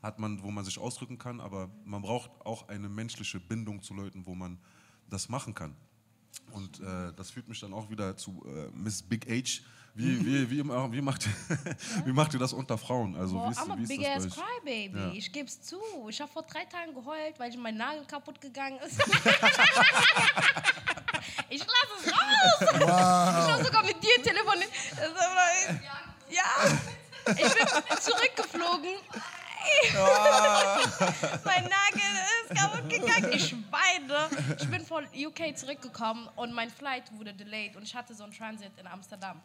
hat man, wo man sich ausdrücken kann, aber man braucht auch eine menschliche Bindung zu Leuten, wo man das machen kann. Und äh, das führt mich dann auch wieder zu äh, Miss Big H. Wie, wie, wie, wie, macht, wie macht ihr das unter Frauen? Also, Boah, wie ist, I'm a wie ist big das ass crybaby. Ja. Ich geb's zu. Ich habe vor drei Tagen geheult, weil mein Nagel kaputt gegangen ist. ich lasse es raus. Ich habe sogar mit dir telefoniert. Ja, ich bin zurückgeflogen. mein Nagel ist kaputt gegangen. Ich weine. Ich bin von UK zurückgekommen und mein Flight wurde delayed und ich hatte so einen Transit in Amsterdam.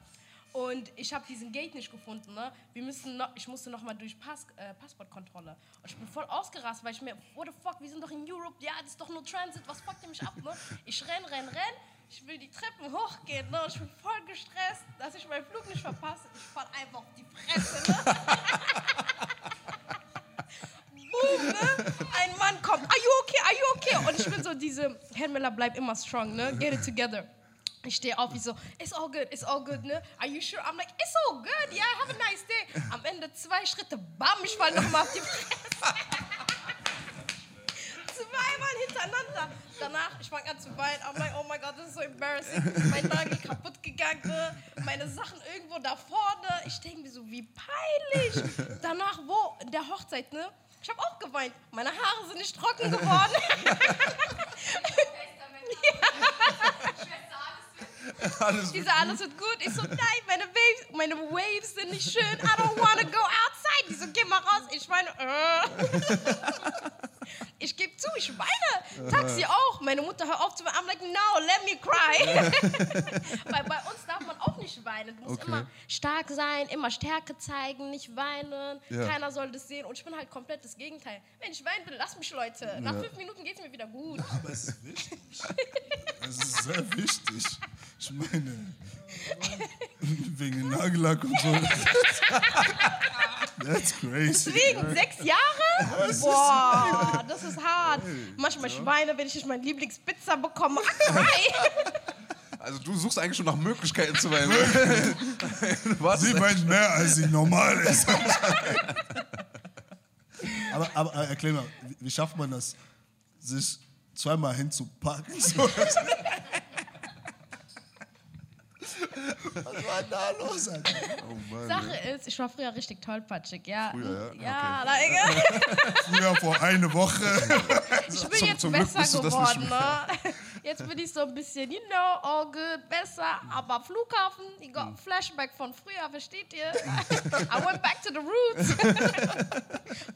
Und ich habe diesen Gate nicht gefunden. Ne? Wir müssen noch, ich musste noch mal durch Pass, äh, Passportkontrolle. Und ich bin voll ausgerastet, weil ich mir, what the fuck, wir sind doch in Europe, ja, das ist doch nur Transit, was fuckt ihr mich ab? Ne? Ich renn, renn, renn. Ich will die Treppen hochgehen, ne? und Ich bin voll gestresst, dass ich meinen Flug nicht verpasse. Ich fall einfach auf die Fresse, ne? Boom, ne? Ein Mann kommt, are you okay, are you okay? Und ich bin so diese, Herr Miller, bleib immer strong, ne? Get it together. Ich stehe auf, ich so, it's all good, it's all good, ne? Are you sure? I'm like, it's all good, yeah, have a nice day. Am Ende zwei Schritte, bam, ich fall nochmal auf die Fresse. Zweimal hintereinander. Danach, ich fange an zu weinen. I'm like, oh my God, das ist so embarrassing. Mein Nagel kaputt gegangen, ne? meine Sachen irgendwo da vorne. Ich denke mir so, wie peinlich. Danach, wo? In der Hochzeit, ne? Ich habe auch geweint. Meine Haare sind nicht trocken geworden. Alles Die so, alles wird gut. Ich so, nein, meine Waves, meine Waves sind nicht schön. I don't wanna go outside. Die so, geh mal raus. Ich meine, äh. Ich gebe zu, ich weine. Taxi auch. Meine Mutter hört auf zu weinen. I'm like, no, let me cry. Weil bei uns Okay. immer stark sein, immer Stärke zeigen, nicht weinen. Ja. Keiner soll das sehen. Und ich bin halt komplett das Gegenteil. Wenn ich weinen will, lass mich, Leute. Nach fünf Minuten geht es mir wieder gut. Aber es ist wichtig. Es ist sehr wichtig. Ich meine, wegen Nagellack und so. That's crazy. Deswegen, sechs Jahre? Boah, das ist hart. Manchmal ich weine, wenn ich nicht meine Lieblingspizza bekomme. Also du suchst eigentlich schon nach Möglichkeiten zu weinen. Was? Sie weint mehr, als sie normal ist. aber, aber äh, erklär mal, wie, wie schafft man das, sich zweimal hinzupacken? So. Was war da los, Alter? Oh Mann, Sache ist, ich war früher richtig tollpatschig, ja. Früher, ja? Ja, like, Früher vor eine Woche. ich bin Zum- jetzt zum besser geworden, ne? Jetzt bin ich so ein bisschen, you know, all good, besser. Aber Flughafen, ich Hm. got Flashback von früher, versteht ihr? I went back to the roots.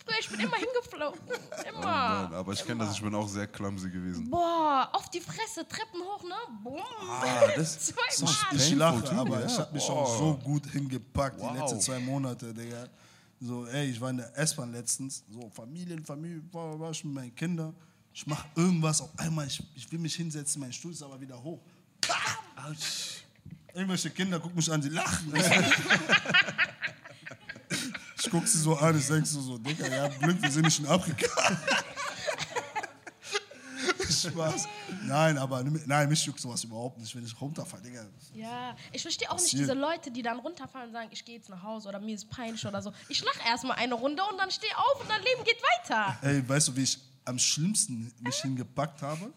früher, ich bin immer hingeflogen. Immer. Oh Mann, aber ich kenne das, ich bin auch sehr clumsy gewesen. Boah, auf die Fresse, Treppen hoch, ne? Boom. Ah, das- Zweimal. Ich Painful too, aber ja. ich habe mich Oh. auch so gut hingepackt Wow. die letzten zwei Monate, Digga. So, ey, ich war in der S-Bahn letztens, so Familien, Familie, war, war ich mit meinen Kindern. Ich mach irgendwas, auf einmal, ich, ich will mich hinsetzen, mein Stuhl ist aber wieder hoch. Bam! Irgendwelche Kinder gucken mich an, die lachen. ich guck sie so an, ich denk so, so Digga, habt Glück, wir sind nicht in Afrika. Spaß. Nein, aber nein, mich juckt sowas überhaupt nicht, wenn ich runterfalle, Digga. Ja, ich verstehe auch nicht Passiert. diese Leute, die dann runterfallen und sagen, ich gehe jetzt nach Hause oder mir ist peinlich oder so. Ich lache erstmal eine Runde und dann stehe auf und dein Leben geht weiter. Ey, weißt du, wie ich am schlimmsten mich hingepackt habe?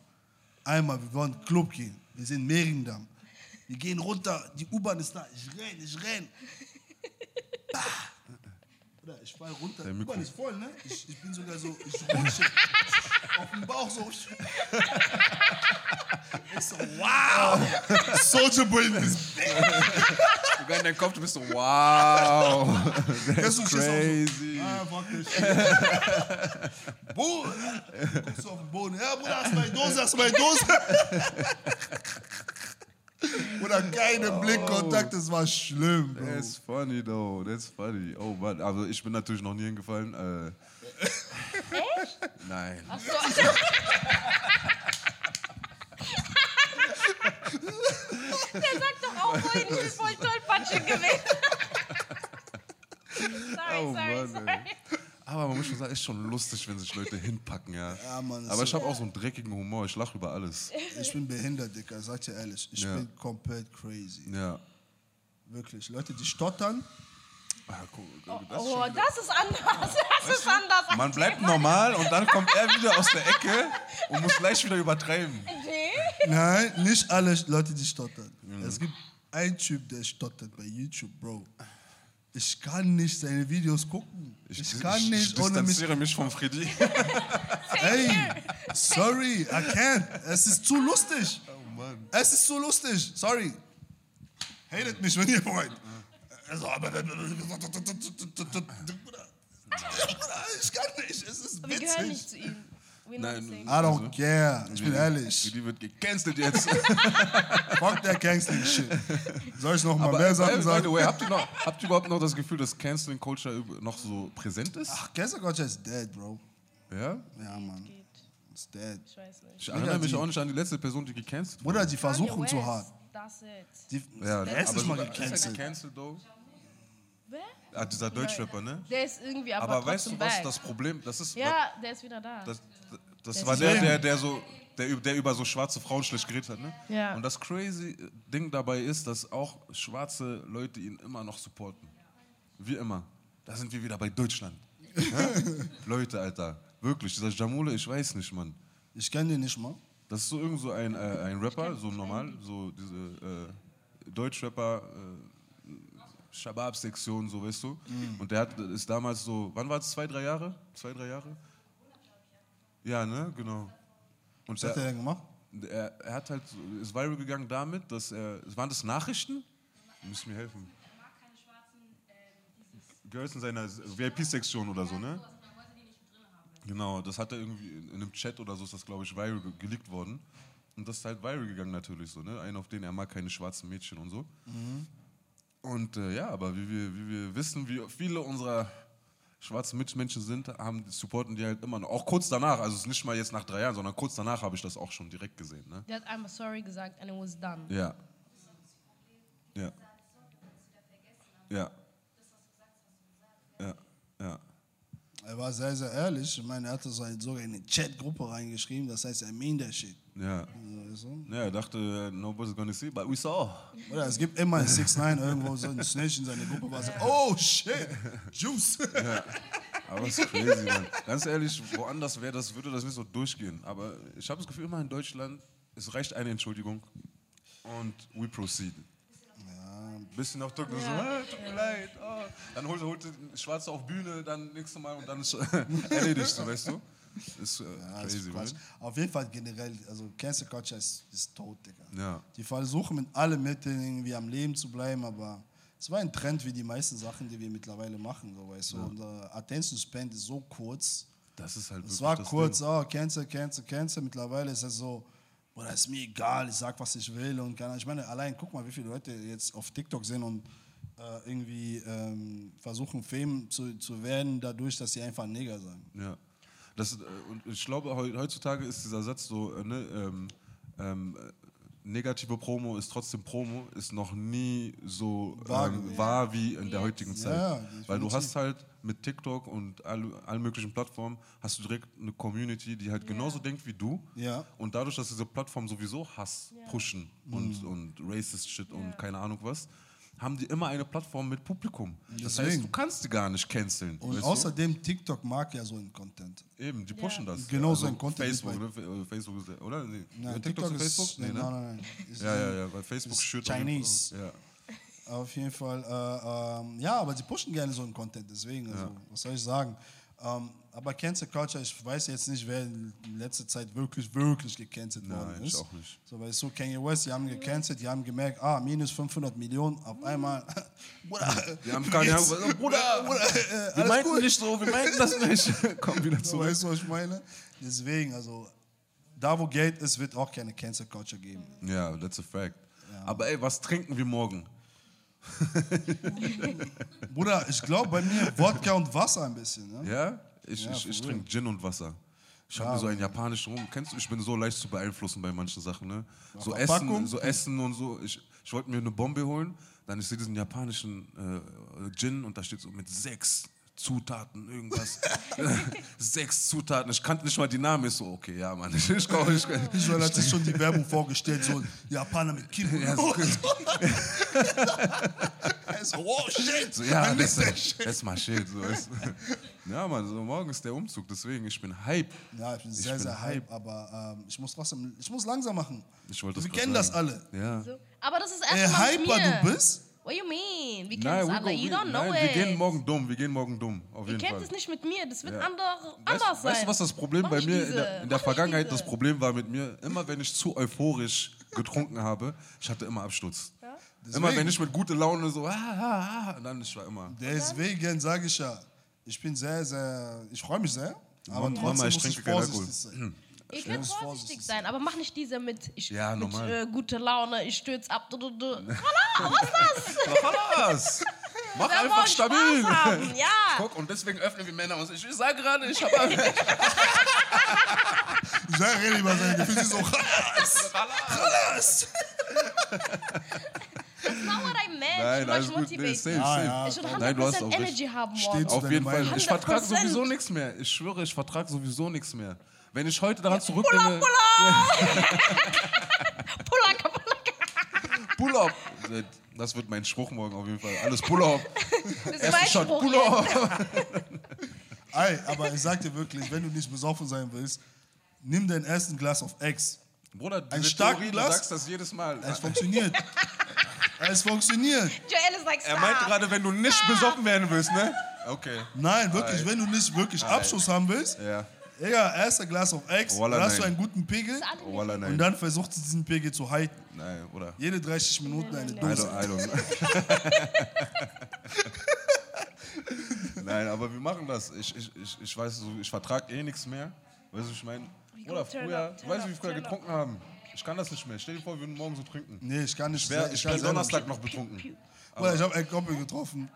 Einmal, wir wollen Club gehen. Wir sind in Mehringdamm. Wir gehen runter, die U-Bahn ist da. Ich renn, ich renn. Bah. Oder ich fall runter, die Mikro. Ist voll, ne? Ich, ich bin sogar so, ich rutsche auf dem Bauch so. Ich so, wow! Soldier Boy ist Sogar in deinem Kopf, du bist so, wow. That's That's crazy. Ah, fuck this shit. Bruder, guckst du auf den Boden. Ja, Bruder, hast du meine Dose, hast du meine Dose? Bruder, keine Blickkontakt, das war schlimm, Bro. That's funny though, that's funny. Oh Mann, also ich bin natürlich noch nie hingefallen. Äh, Nein. So, Der sagt doch auch vorhin, ich bin voll tollpatschig gewesen. sorry, Oh sorry, Mann, sorry. ey. Aber man muss schon sagen, ist schon lustig, wenn sich Leute hinpacken, ja. Ja, Mann, Aber ist ich habe auch so einen dreckigen Humor, ich lache über alles. Ich bin behindert, Dicker, sag dir ehrlich. Ich Ja. bin komplett crazy. Ja. Wirklich. Leute, die stottern, Ah, guck, das ist Oh, schon- das ist anders. Das ist anders. Man bleibt normal und dann kommt er wieder aus der Ecke und muss gleich wieder übertreiben. Nee. Nein, nicht alle Leute, die stottern. Es gibt einen Typ, der stottert bei YouTube, Bro. Ich kann nicht seine Videos gucken. Ich, kann ich, nicht ich ohne mich. distanziere mich von Freddy. Ey, sorry, I can't. Es ist zu lustig. Oh Mann. Es ist zu lustig. Sorry. Hatet mich, wenn ihr wollt. Also, aber. Ich kann nicht. Es ist Wir gehören nicht witzig. zu ihm. Nein. I don't care. Ich bin ehrlich. Freddy wird gecancelt jetzt. Fuck der Canceling Shit. Soll ich noch mal Aber mehr by, Sachen by sagen? the way, habt ihr, noch, habt ihr überhaupt noch das Gefühl, dass Canceling Culture üb- noch so präsent ist? Ach, Cancel Culture is dead, Bro. Ja? Ja, Mann. It's dead. Ich weiß nicht. Ich erinnere mich die- auch nicht an die letzte Person, die gecancelt Bruder, die versuchen zu hart. That's it. Die, Ja, der ist mal ist gecancelt. gecancelt, though? Wer? Ah, dieser Deutschrapper, ne? Der ist irgendwie aber, Aber weißt du was, back. das Problem, das ist, Ja, der ist wieder da. das, das Der war der, der, der so, der, über- der über so schwarze Frauen schlecht geredet hat, ne? Ja. Und das crazy Ding dabei ist, dass auch schwarze Leute ihn immer noch supporten. Wie immer. Da sind wir wieder bei Deutschland. Ja? Leute, Alter. Wirklich, dieser Jamule, ich weiß nicht, Mann. Ich kenne den nicht mal. Das ist so irgend so ein, äh, ein Rapper, so normal, so diese äh, Deutschrapper, äh, Shabab-Sektion, so weißt du. Und der hat, ist damals so, wann war es, zwei, drei Jahre? Zwei, drei Jahre? Ja, ne, genau. Und Was hat der, denn gemacht? er, er hat halt, ist viral gegangen damit, dass er, waren das Nachrichten? Du musst mir helfen. Girls in seiner VIP-Sektion oder so, ne? Genau, das hat er irgendwie in, in einem Chat oder so ist das, glaube ich, viral ge geleakt worden. Und das ist halt viral gegangen natürlich so, ne? Einer, auf den er mag keine schwarzen Mädchen und so. Und äh, ja, aber wie wir, wie wir wissen, wie viele unserer schwarzen Mitmenschen sind, haben, supporten die halt immer noch. Auch kurz danach, also es ist nicht mal jetzt nach drei Jahren, sondern kurz danach habe ich das auch schon direkt gesehen, ne? Der hat einmal sorry gesagt and it was done. Ja. Ja. Ja. Ja. Ja. Er war sehr, sehr ehrlich. Ich meine, er hatte so ein- sogar in eine Chatgruppe reingeschrieben. Das heißt, er meint der Shit. Ja. Also? Ja, er dachte, äh, nobody's gonna see, but we saw. Oder es gibt immer ein 6 9 irgendwo so ein Snitch in seiner Gruppe, war so, oh shit, Juice. Aber es ist crazy, Mann. Ganz ehrlich, woanders wäre das, würde das nicht so durchgehen. Aber ich habe das Gefühl, immer in Deutschland, es reicht eine Entschuldigung und we proceed. Bisschen auf Druck, so, ah, tut mir leid. Oh. Dann holt, holt Schwarze auf Bühne, dann nächstes Mal und dann ist erledigt, so, weißt du? Ist äh, Ja, crazy, ist. Auf jeden Fall generell, also Cancel Culture ist, ist tot, Digga. Ja. Die versuchen mit allen Mitteln irgendwie am Leben zu bleiben, aber es war ein Trend wie die meisten Sachen, die wir mittlerweile machen, so, weißt du. Unser Attention Span ist so kurz. Das ist halt Es war das kurz, Ding. oh, cancel, cancel, cancel. Mittlerweile ist es so, oder ist mir egal, ich sag, was ich will. Und ich meine, allein guck mal, wie viele Leute jetzt auf TikTok sind und äh, irgendwie ähm, versuchen, Fame zu, zu werden, dadurch, dass sie einfach Neger sagen. Ja. Das, äh, und ich glaube, heu- heutzutage ist dieser Satz so, äh, ne, ähm, ähm, äh, negative Promo ist trotzdem Promo, ist noch nie so Wahr ähm, wahr wie in der heutigen Zeit. Ja, Weil du hast halt mit TikTok und all, allen möglichen Plattformen, hast du direkt eine Community, die halt genauso denkt wie du. Ja. Und dadurch, dass diese Plattformen sowieso Hass pushen und, Mhm. und Racist Shit und keine Ahnung was, haben die immer eine Plattform mit Publikum. Das heißt, Deswegen. du kannst die gar nicht canceln. Und außerdem, TikTok mag ja so einen Content. du? Eben, die pushen das. Genau so ein Content Facebook, ne? Äh, Facebook ist oder? Nee. Nein, Ja, TikTok, ist Facebook? Nee, nein, ne? nein, nein. Ist, Ja, ja, ja, weil Facebook schürt. Chinese. Ja. Auf jeden Fall, äh, ähm, ja, aber sie pushen gerne so einen Content, deswegen, also, was soll ich sagen? Ähm, aber Cancel Culture, ich weiß jetzt nicht, wer in letzter Zeit wirklich, wirklich gecancelt worden Nein, ich ist. auch nicht. So, weißt du, Kanye West, die haben gecancelt, die haben gemerkt, ah, minus 500 Millionen, auf einmal, Bruder, Die haben keine? Ahnung, Bruder, Bruder, äh, wir alles meinten gut? nicht so, wir meinten das nicht. Komm wieder So, zurück. weißt du, was ich meine? Deswegen, also, da wo Geld ist, wird auch keine Cancel Culture geben. Ja, that's a fact. Aber ey, was trinken wir morgen? Bruder, ich glaube bei mir Wodka und Wasser ein bisschen, ne? Ja? Ich, Ja, ich, ich trinke Gin und Wasser. Ich habe mir so einen japanischen Rum. Kennst du, ich bin so leicht zu beeinflussen bei manchen Sachen, ne? So Verpackung? Essen, so Essen und so. Ich, ich wollte mir eine Bombe holen, dann ich sehe diesen japanischen äh, Gin und da steht so mit sechs Zutaten, irgendwas. sechs Zutaten. Ich kannte nicht mal die Namen. Ich so, okay, ja, Mann. Ich, ich, ich, ich, Visuell hat sich schon die Werbung vorgestellt, so Japaner mit Kind. Ja, so- Er so, oh shit! So, ja, das, that shit. das ist mal shit. So, du. ja, Mann, so, morgen ist der Umzug, deswegen, ich bin hype. Ja, ich bin sehr, bin sehr hype, aber ähm, ich muss trotzdem, ich muss langsam machen. Ich wollte das Wir kennen das alle. Ja. So. Aber das ist Ey, erst mal mit hyper mir. du bist? What you mean? Wir kennen we alle. go, You we, don't know nein, it. wir gehen morgen dumm, wir gehen morgen dumm, auf Ihr jeden kennt Fall. es nicht mit mir. Das wird Ja. ander, Weißt, anders sein. weißt du, was das Problem Mach bei mir in der, in der Vergangenheit diese. das Problem war mit mir? Immer wenn ich zu euphorisch getrunken habe, ich hatte immer Absturz. Immer wenn ich mit guter Laune so, ah, ah, ah, dann ich war immer. Deswegen sage ich ja, ich bin sehr, sehr, ich freue mich sehr, aber Mama, trotzdem ich muss trinke ich vorsichtig Alkohol. sein. Ich will muss vorsichtig vorsichtig sein, aber mach nicht diese mit, ich, Ja, mit äh, guter Laune, ich stürz ab. Du, du, du. Was? Mach Wir einfach stabil. Spaß haben, ja. Guck, und deswegen öffnen wir Männer uns. Ich sag gerade, ich habe Sehr rede über seine Gefühle. So, Khalas. Khalas. That's not what I meant. Nein, much alles gut. Nee, safe, Ah, safe. ja. Ich should Nein, du hast 100% auch recht. Energy haben Steht morgen. Auf jeden Fall. Ich vertrage 100%. sowieso nichts mehr. Ich schwöre, ich vertrage sowieso nichts mehr. Wenn ich heute daran zurückdenke, Pulaka, Pulaka. Pull-up. Das wird mein Spruch morgen auf jeden Fall. Alles Pull-up. Mein Shot, Pull-up. Ey, aber ich sag dir wirklich, wenn du nicht besoffen sein willst, nimm dein ersten Glas auf Ex. Bruder, Ein starken Theorie, du Glas? sagst das jedes Mal. Es funktioniert. es funktioniert. Joel ist like, Er meinte stop. gerade, wenn du nicht besoffen werden willst, ne? Okay. Nein, wirklich, wenn du nicht wirklich Abschuss haben willst, Ja. Egal, erster Glas auf Ex, Wallah, dann hast du nein. einen guten Pegel Wallah, und nein. dann versuchst du diesen Pegel zu halten. Nein, oder? Jede 30 Minuten eine I Dose. don't, I don't. Nein, aber wir machen das. Ich, ich, ich, ich weiß, so, ich vertrage eh nichts mehr. Weißt du, ich meine, oder früher, du weißt du, wie wir früher getrunken haben? Ich kann das nicht mehr. Stell dir vor, wir würden morgen so trinken. Nee, ich kann nicht. Ich wär, ich kann wär selber Donnerstag noch betrunken. Bruder, ich habe einen Kumpel getroffen.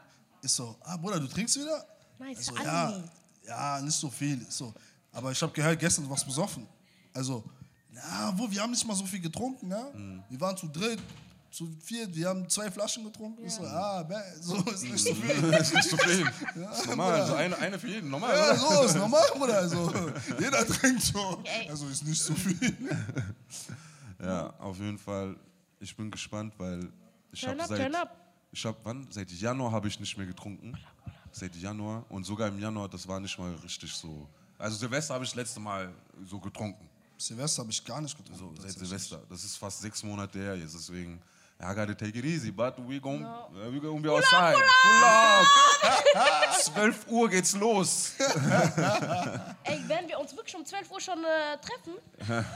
Ist so, ah Bruder, du trinkst wieder? Nice, Ich so, ja, ja, nicht so viel. Ich So, aber ich habe gehört, gestern du warst besoffen. Also, na, wo, wir haben nicht mal so viel getrunken, ne? Hm. Wir waren zu dritt, zu viert, wir haben zwei Flaschen getrunken. Ich so, ah, bäh, so ist nicht so viel. Das ist nicht zu viel. Das ist normal. Also eine, eine für jeden. Normal, Ja, oder? so ist normal, Bruder. Also, jeder trinkt so. Also ist nicht so viel. Ja, auf jeden Fall. Ich bin gespannt, weil ich habe seit turn up. ich habe wann seit Januar habe ich nicht mehr getrunken. Seit Januar und sogar im Januar, das war nicht mal richtig so. Also Silvester habe ich das letzte Mal so getrunken. Silvester habe ich gar nicht getrunken. So seit. Silvester. Das ist fast sechs Monate her jetzt, deswegen. I gotta take it easy, but we gon' uh, we gonna be outside. Pull up! 12 Uhr geht's los. Ey, werden wir uns wirklich um 12 Uhr schon äh, treffen?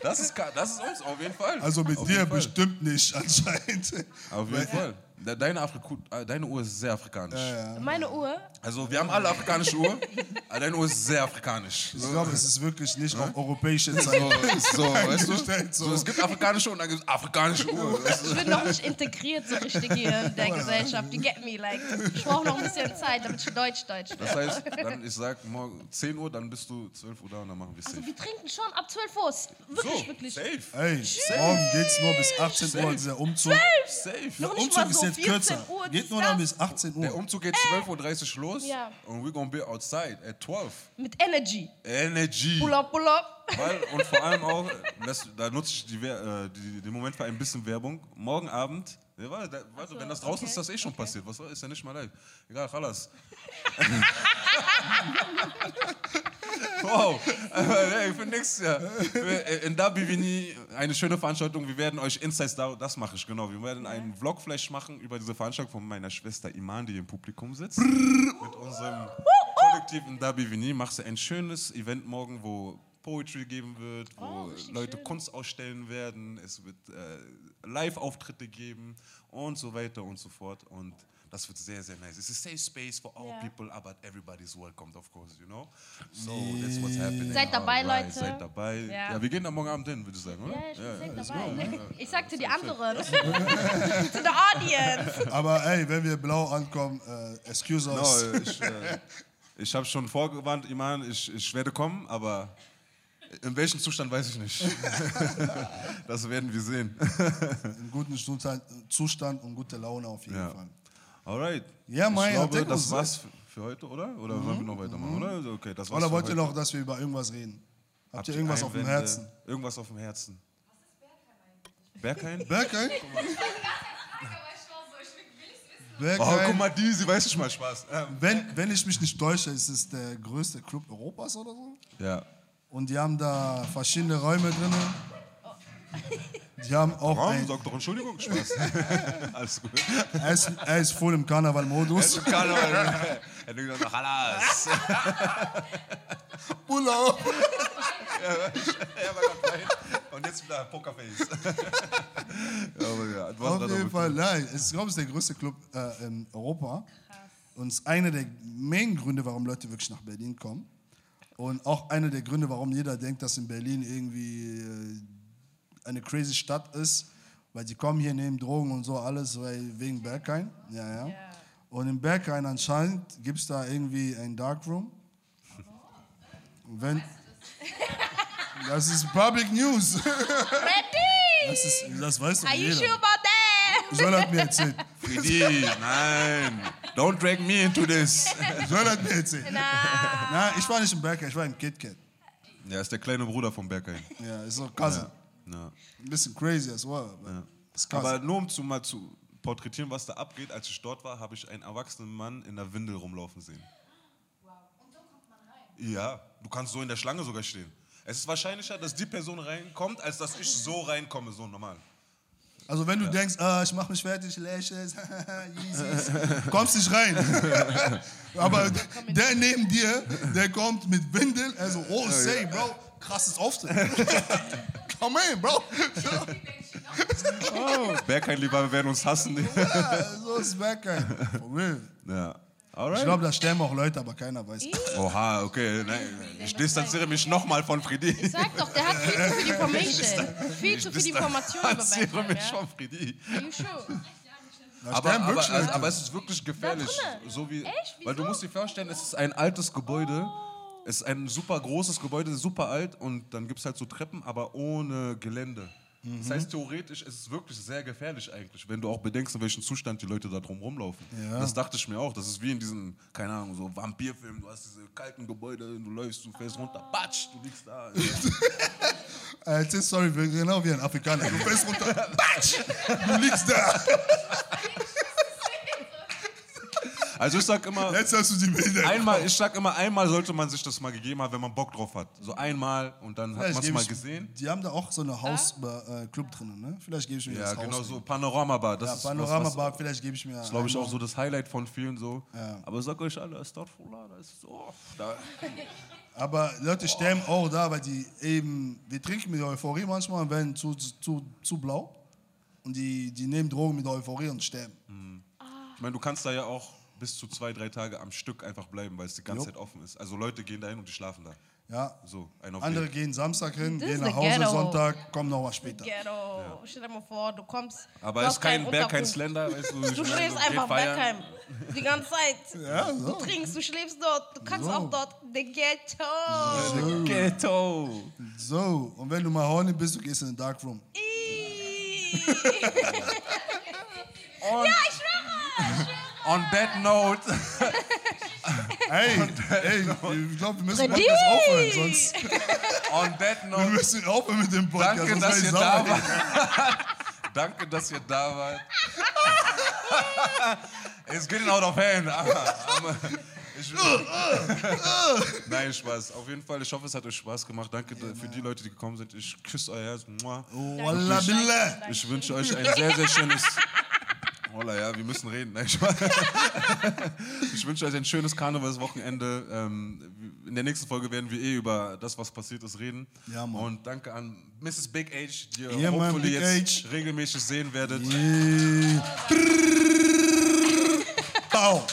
Das ist, das ist uns, auf jeden Fall. Also mit auf dir bestimmt nicht, anscheinend. Auf jeden Fall. De- Deine, Afriku äh, deine Uhr ist sehr afrikanisch. Meine Uhr. Also wir haben alle afrikanische Uhr, aber deine Uhr ist sehr afrikanisch. Ich glaube, es ist wirklich nicht auf europäische Zeit. So, so weißt du? So. Es gibt afrikanische Uhr und dann gibt es afrikanische Uhr. Weißt du? Ich bin noch nicht integriert so richtig hier in der Gesellschaft. You get me? Like, ich brauche noch ein bisschen Zeit, damit ich Deutsch-Deutsch bin. Das heißt, dann, ich sag morgen 10 Uhr, dann bist du 12 Uhr da und dann machen wir safe. Also wir trinken schon ab 12 Uhr. Ist Wirklich, so, wirklich. safe. Ey, morgen geht's nur bis 18 Uhr, dieser Umzug. Safe. Der Noch Umzug ist so jetzt 14 kürzer. Uhr, Geht nur noch bis 18 Der Uhr. Umzug geht 12.30 Uhr los Ja. und we're gonna be outside at 12. Mit Energy. Energy. Pull up, pull up. Weil, und vor allem auch, das, da nutze ich die, Wer- äh, die, den Moment für ein bisschen Werbung. Morgen Abend, ja, warte, da, warte so, wenn das draußen okay, ist, das eh schon passiert. Was ist ja nicht mal live. Egal, Chalas. wow, hey, für nix, ja. Für, äh, In Dabivini eine schöne Veranstaltung. Wir werden euch Insights, da, das mache ich, genau. Wir werden einen Vlog-Flash machen über diese Veranstaltung von meiner Schwester Iman, die im Publikum sitzt. Mit unserem Kollektiv in Dabivini machst du ein schönes Event morgen, wo Poetry geben wird, wo Oh, Leute schön. Kunst ausstellen werden, es wird äh, Live-Auftritte geben und so weiter und so fort. Und das wird sehr, sehr nice. It's a safe space for all Ja. people, but everybody's welcomed, of course, you know? So, that's what's happening. Seid dabei, Alright, Leute. Seid dabei. Ja. Ja. wir gehen da morgen Abend hin, würde ich sagen, oder? Ja, ich bin let's safe go. dabei. Ich sagte die anderen. to the audience. Aber ey, wenn wir blau ankommen, äh, excuse No, us. ich äh, ich habe schon vorgewarnt, Iman, ich, ich werde kommen, aber in welchem Zustand weiß ich nicht. das werden wir sehen. In guten Zustand, und gute Laune auf jeden Ja. Fall. Alright. Ja, Mai, ich glaube, das war's für, heute, oder? Oder wollen wir noch weitermachen, oder? Also, Okay, das war's Oder wollt ihr noch, dass wir über irgendwas reden? Habt, Habt ihr irgendwas auf dem Einwände? Herzen? Irgendwas auf dem Herzen. Berghain? Berghain? Oh, Berghain. guck mal, die, sie weiß nicht mal Spaß. Ähm, Wenn, wenn ich mich nicht täusche, ist es der größte Club Europas oder so. Ja. Und die haben da verschiedene Räume drin. Die haben auch Warum? Sag doch Entschuldigung, Spaß. Alles gut. er, ist, er ist voll im Karneval-Modus. Karneval. Er denkt noch, Halas. Urlaub. Er war gerade. Und jetzt wieder Pokerface. ja, aber ja, Auf jeden Fall, nein. Ich glaube, es ist der größte Club äh, in Europa. Und es ist einer der Main-Gründe, warum Leute wirklich nach Berlin kommen. Und auch einer der Gründe, warum jeder denkt, dass in Berlin irgendwie äh, eine crazy Stadt ist. Weil die kommen hier, nehmen Drogen und so alles, weil, wegen Berghain. Ja, ja. Und in Berghain anscheinend gibt es da irgendwie ein Darkroom. Wenn, Das ist Public News. Ready? Das, ist, das weiß doch Are you jeder. sure about that? Soll er mir erzählen? Freddy, nein. Don't drag me into this. Soll er mir erzählen? Na, Nein, ich war nicht im Berger, ich war im KitKat. Ja, ist der kleine Bruder von Bergheim. Ja, ist so Cousin. Ja. Ein bisschen crazy as well. Aber. Aber nur um zu, mal zu porträtieren, was da abgeht, als ich dort war, habe ich einen erwachsenen Mann in der Windel rumlaufen sehen. Ja, du kannst so in der Schlange sogar stehen. Es ist wahrscheinlicher, dass die Person reinkommt, als dass ich so reinkomme, so normal. Also wenn du denkst, ah, ich mach mich fertig, Lashes, Yeezys, kommst nicht rein. Aber der neben dir, der kommt mit Windel, also, oh, say, bro, krasses Auftritt. Come in, bro. Bergheim, lieber, wir werden uns hassen. Ja, so ist Bergheim. For real. ja. Ich Alright. glaube, da sterben auch Leute, aber keiner weiß. Oha, okay. Nein, ich distanziere mich nochmal von Freddy. sag doch, der hat viel zu viel Information. Viel zu viel Information über distanziere Bergheim, mich ja? von Freddy. Are you sure? Da Aber, aber, also, Leute. aber es ist wirklich gefährlich. So wie, Echt? Weil du musst dir vorstellen, es ist ein altes Gebäude. Es ist ein super großes Gebäude, super alt und dann gibt es halt so Treppen, aber ohne Gelände. Das heißt, theoretisch ist es wirklich sehr gefährlich eigentlich, wenn du auch bedenkst, in welchem Zustand die Leute da drum rumlaufen. Ja. Das dachte ich mir auch. Das ist wie in diesen, keine Ahnung, so Vampirfilmen. Du hast diese kalten Gebäude, du läufst, du fährst runter, batsch, du liegst da. Äh, Erzähl, sorry, genau wie ein Afrikaner. Du fällst runter, batsch, du liegst da. Also ich sag immer, Jetzt hast du die Bilder. einmal, ich sag immer, einmal sollte man sich das mal gegeben haben, wenn man Bock drauf hat. So einmal und dann hat Vielleicht man es mal ich- gesehen. Die haben da auch so eine Haus-Club drin, ne? Vielleicht gebe ich mir Ja, das genau Haus. so. Panorama-Bar. Das Ja, ist Panorama-Bar, vielleicht gebe ich mir. Das glaube ich auch so das Highlight von vielen so. Ja. Aber sag euch alle, Astaghfirullah, das ist so. Da, Aber Leute sterben auch da, weil die eben, wir trinken mit Euphorie manchmal und werden zu, zu, zu blau. Und die, die nehmen Drogen mit Euphorie und sterben. ich meine, du kannst da ja auch bis zu zwei, drei Tage am Stück einfach bleiben, weil es die ganze Jupp. Zeit offen ist. Also Leute gehen da hin und die schlafen da. Ja. So, ein auf Andere gehen Samstag hin, Das gehen ist nach the Hause ghetto. Sonntag, kommen noch was später. Ghetto. Stell dir mal vor, du kommst. Aber du es hast ist kein keinen Berg, kein. Slender, weißt du. Du schläfst einfach. Bergheim. Die ganze Zeit. Ja, Du so. trinkst, du schläfst dort. Du kannst So. auch dort. The Ghetto. Ghetto. So, und wenn du mal horny bist, du gehst in den Darkroom. Ih. Ja, ich schwöre. On that note, Hey, hey, ich glaube, wir müssen! Podcast aufhören, sonst on that wir note, müssen aufhören mit dem Podcast. danke, sonst dass ich ihr da wart. danke, dass ihr da wart. It's getting out of hand. aber Ich, Nein, Spaß. Auf jeden Fall, ich hoffe, es hat euch Spaß gemacht. Danke für die Leute, die gekommen sind. Ich küsse euer Herz. Wallah billah. Ich wünsche euch ein sehr, sehr schönes. Holla, ja, wir müssen reden. Nein. Ich wünsche euch ein schönes Karnevalswochenende. Ähm, In der nächsten Folge werden wir eh über das, was passiert ist, reden. Ja, Mann. Und danke an Mrs. Big Age, die ihr Mann, hopefully jetzt Age. regelmäßig sehen werdet. Yeah. Bau.